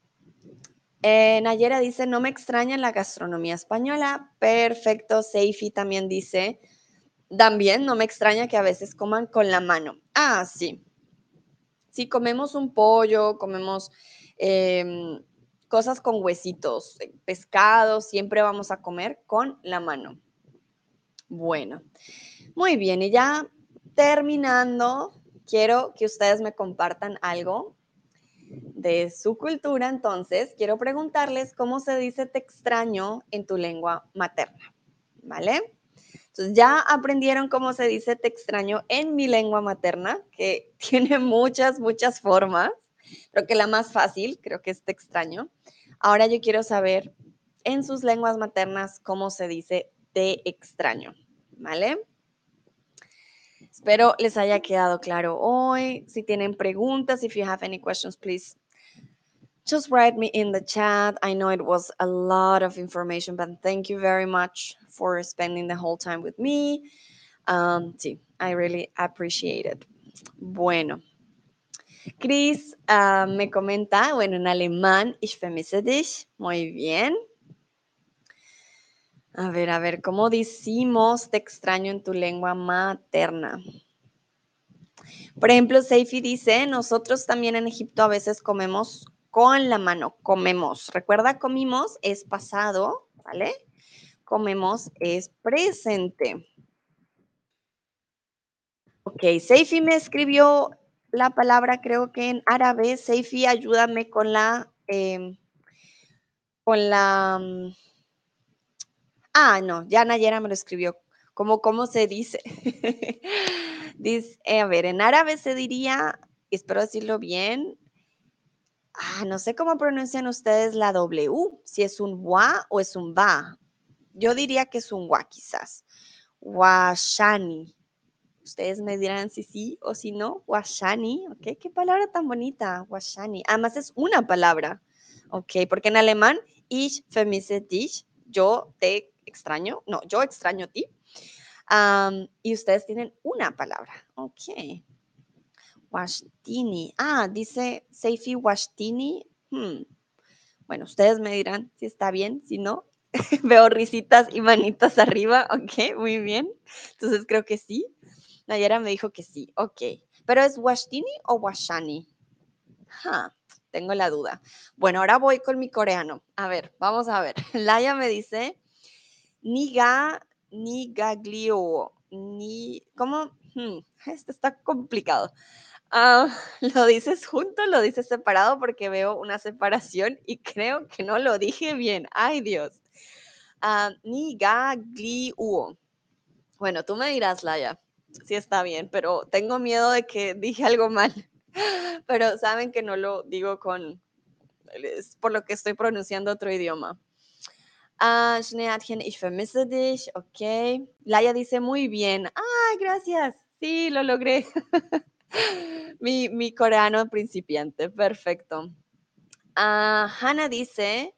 Eh, Nayera dice, no me extraña la gastronomía española. Perfecto. Seifi también dice, también no me extraña que a veces coman con la mano. Ah, sí. Si comemos un pollo, comemos em, cosas con huesitos, eh, pescado, siempre vamos a comer con la mano. Bueno, muy bien. Y ya terminando, quiero que ustedes me compartan algo de su cultura, entonces quiero preguntarles cómo se dice te extraño en tu lengua materna, ¿vale? Entonces ya aprendieron cómo se dice te extraño en mi lengua materna, que [LAUGHS] tiene muchas, muchas formas. Creo que la más fácil, creo que es te extraño. Ahora yo quiero saber en sus lenguas maternas cómo se dice te extraño, ¿vale? Espero les haya quedado claro hoy. Si tienen preguntas, if you have any questions, please just write me in the chat. I know it was a lot of information, but thank you very much for spending the whole time with me. Um, sí, I really appreciate it. Bueno, Chris uh, me comenta, bueno, en alemán, ich vermisse dich. Muy bien. A ver, a ver, ¿cómo decimos te extraño en tu lengua materna? Por ejemplo, Seifi dice, nosotros también en Egipto a veces comemos con la mano, comemos. Recuerda, comimos es pasado, ¿vale? Comemos es presente. Ok, Seifi me escribió la palabra, creo que en árabe. Seifi, ayúdame con la, em, con la, mm, Ah, no, ya Nayera me lo escribió. ¿Cómo, cómo se dice? [LAUGHS] dice, a ver, en árabe se diría, espero decirlo bien, ah, no sé cómo pronuncian ustedes la W, si es un wa o es un ba. Yo diría que es un wa quizás. Washani. Ustedes me dirán si sí o si no. Washani, ¿ok? Qué palabra tan bonita, Washani. Además es una palabra, ¿ok? Porque en alemán, ich vermisse dich, yo te extraño, no, yo extraño a ti. y ustedes tienen una palabra, ¿ok? Washtini. Ah, dice Seifi Washtini. Hmm. Bueno, ustedes me dirán si está bien, si no. [LAUGHS] Veo risitas y manitas arriba. Ok, muy bien. Entonces creo que sí. Nayara me dijo que sí. Ok. ¿Pero es Washtini o Washani? tengo la duda. Bueno, ahora voy con mi coreano. A ver, vamos a ver. [LAUGHS] Laia me dice, Niga, Nigaglio, ni, ¿cómo? Hmm, [LAUGHS] esto está complicado. Ah, [LAUGHS] ¿Lo dices junto? ¿Lo dices separado? Porque veo una separación y creo que no lo dije bien. Ay, Dios. Uh, ni Bueno, tú me dirás, Laia, si está bien, pero tengo miedo de que dije algo mal. [LAUGHS] Pero saben que no lo digo con, es por lo que estoy pronunciando otro idioma. Ah, ich vermisse dich, ok. Laia dice muy bien. Ay, gracias. Sí, lo logré. [LAUGHS] mi, coreano principiante, perfecto. Uh, Hannah dice,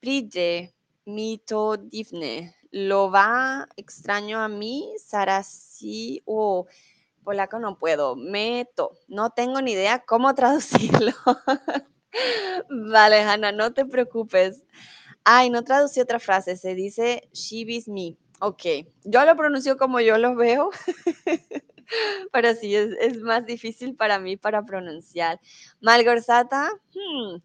Prije, mito divne, lo va extraño a mí, Sarasi, o oh, polaco no puedo, meto, no tengo ni idea cómo [LAUGHS] traducirlo. vale, Hannah, no te preocupes. Ay, no traducí otra frase, se dice she me. Ok, yo lo pronuncio como yo lo veo. [LAUGHS] pero sí, es, más difícil para mí para pronunciar. Malgorzata, hmm,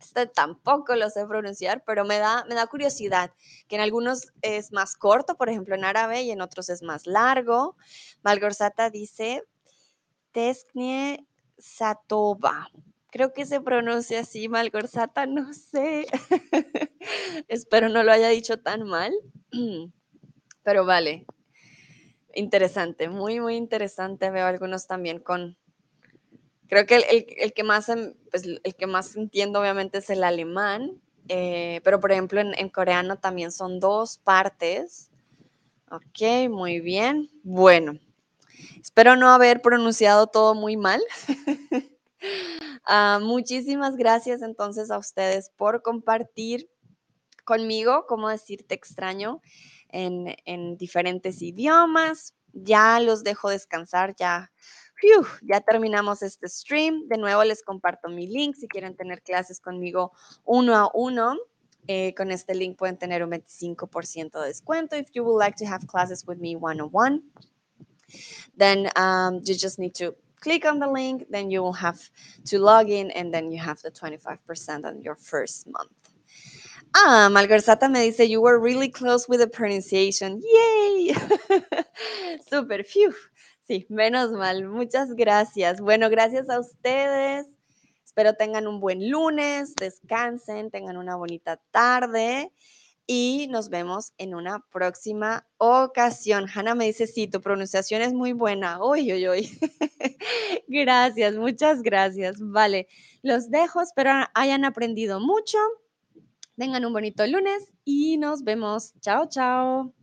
este tampoco lo sé pronunciar, pero me da, me da curiosidad, que en algunos es más corto, por ejemplo en árabe, y en otros es más largo. Malgorzata dice, Tesknie Satoba. Creo que se pronuncia así, Malgorzata, no sé. [LAUGHS] Espero no lo haya dicho tan mal. [CLEARS THROAT] Pero vale, interesante, muy, muy interesante. Veo algunos también con, creo que el, que, más, pues, el que más entiendo obviamente es el alemán, eh, pero por ejemplo en, coreano también son dos partes. Ok, muy bien. Bueno, espero no haber pronunciado todo muy mal. [LAUGHS] Ah, muchísimas gracias entonces a ustedes por compartir conmigo cómo decirte extraño en, diferentes idiomas. Ya los dejo descansar, ya, ya terminamos este stream. De nuevo les comparto mi link si quieren tener clases conmigo uno a uno. Eh, con este link pueden tener un 25% de descuento. If you would like to have classes with me one on one, then um, you just need to click on the link. Then you will have to log in, and then you have the 25% on your first month. Ah, Malgarzata me dice, you were really close with the pronunciation. Yay! [LAUGHS] Super, phew. Sí, menos mal. Muchas gracias. Bueno, gracias a ustedes. Espero tengan un buen lunes, descansen, tengan una bonita tarde y nos vemos en una próxima ocasión. Hanna me dice, sí, tu pronunciación es muy buena. Uy, uy, uy. [LAUGHS] gracias, muchas gracias. Vale, los dejo, espero hayan aprendido mucho. Tengan un bonito lunes y nos vemos. Chao, chao.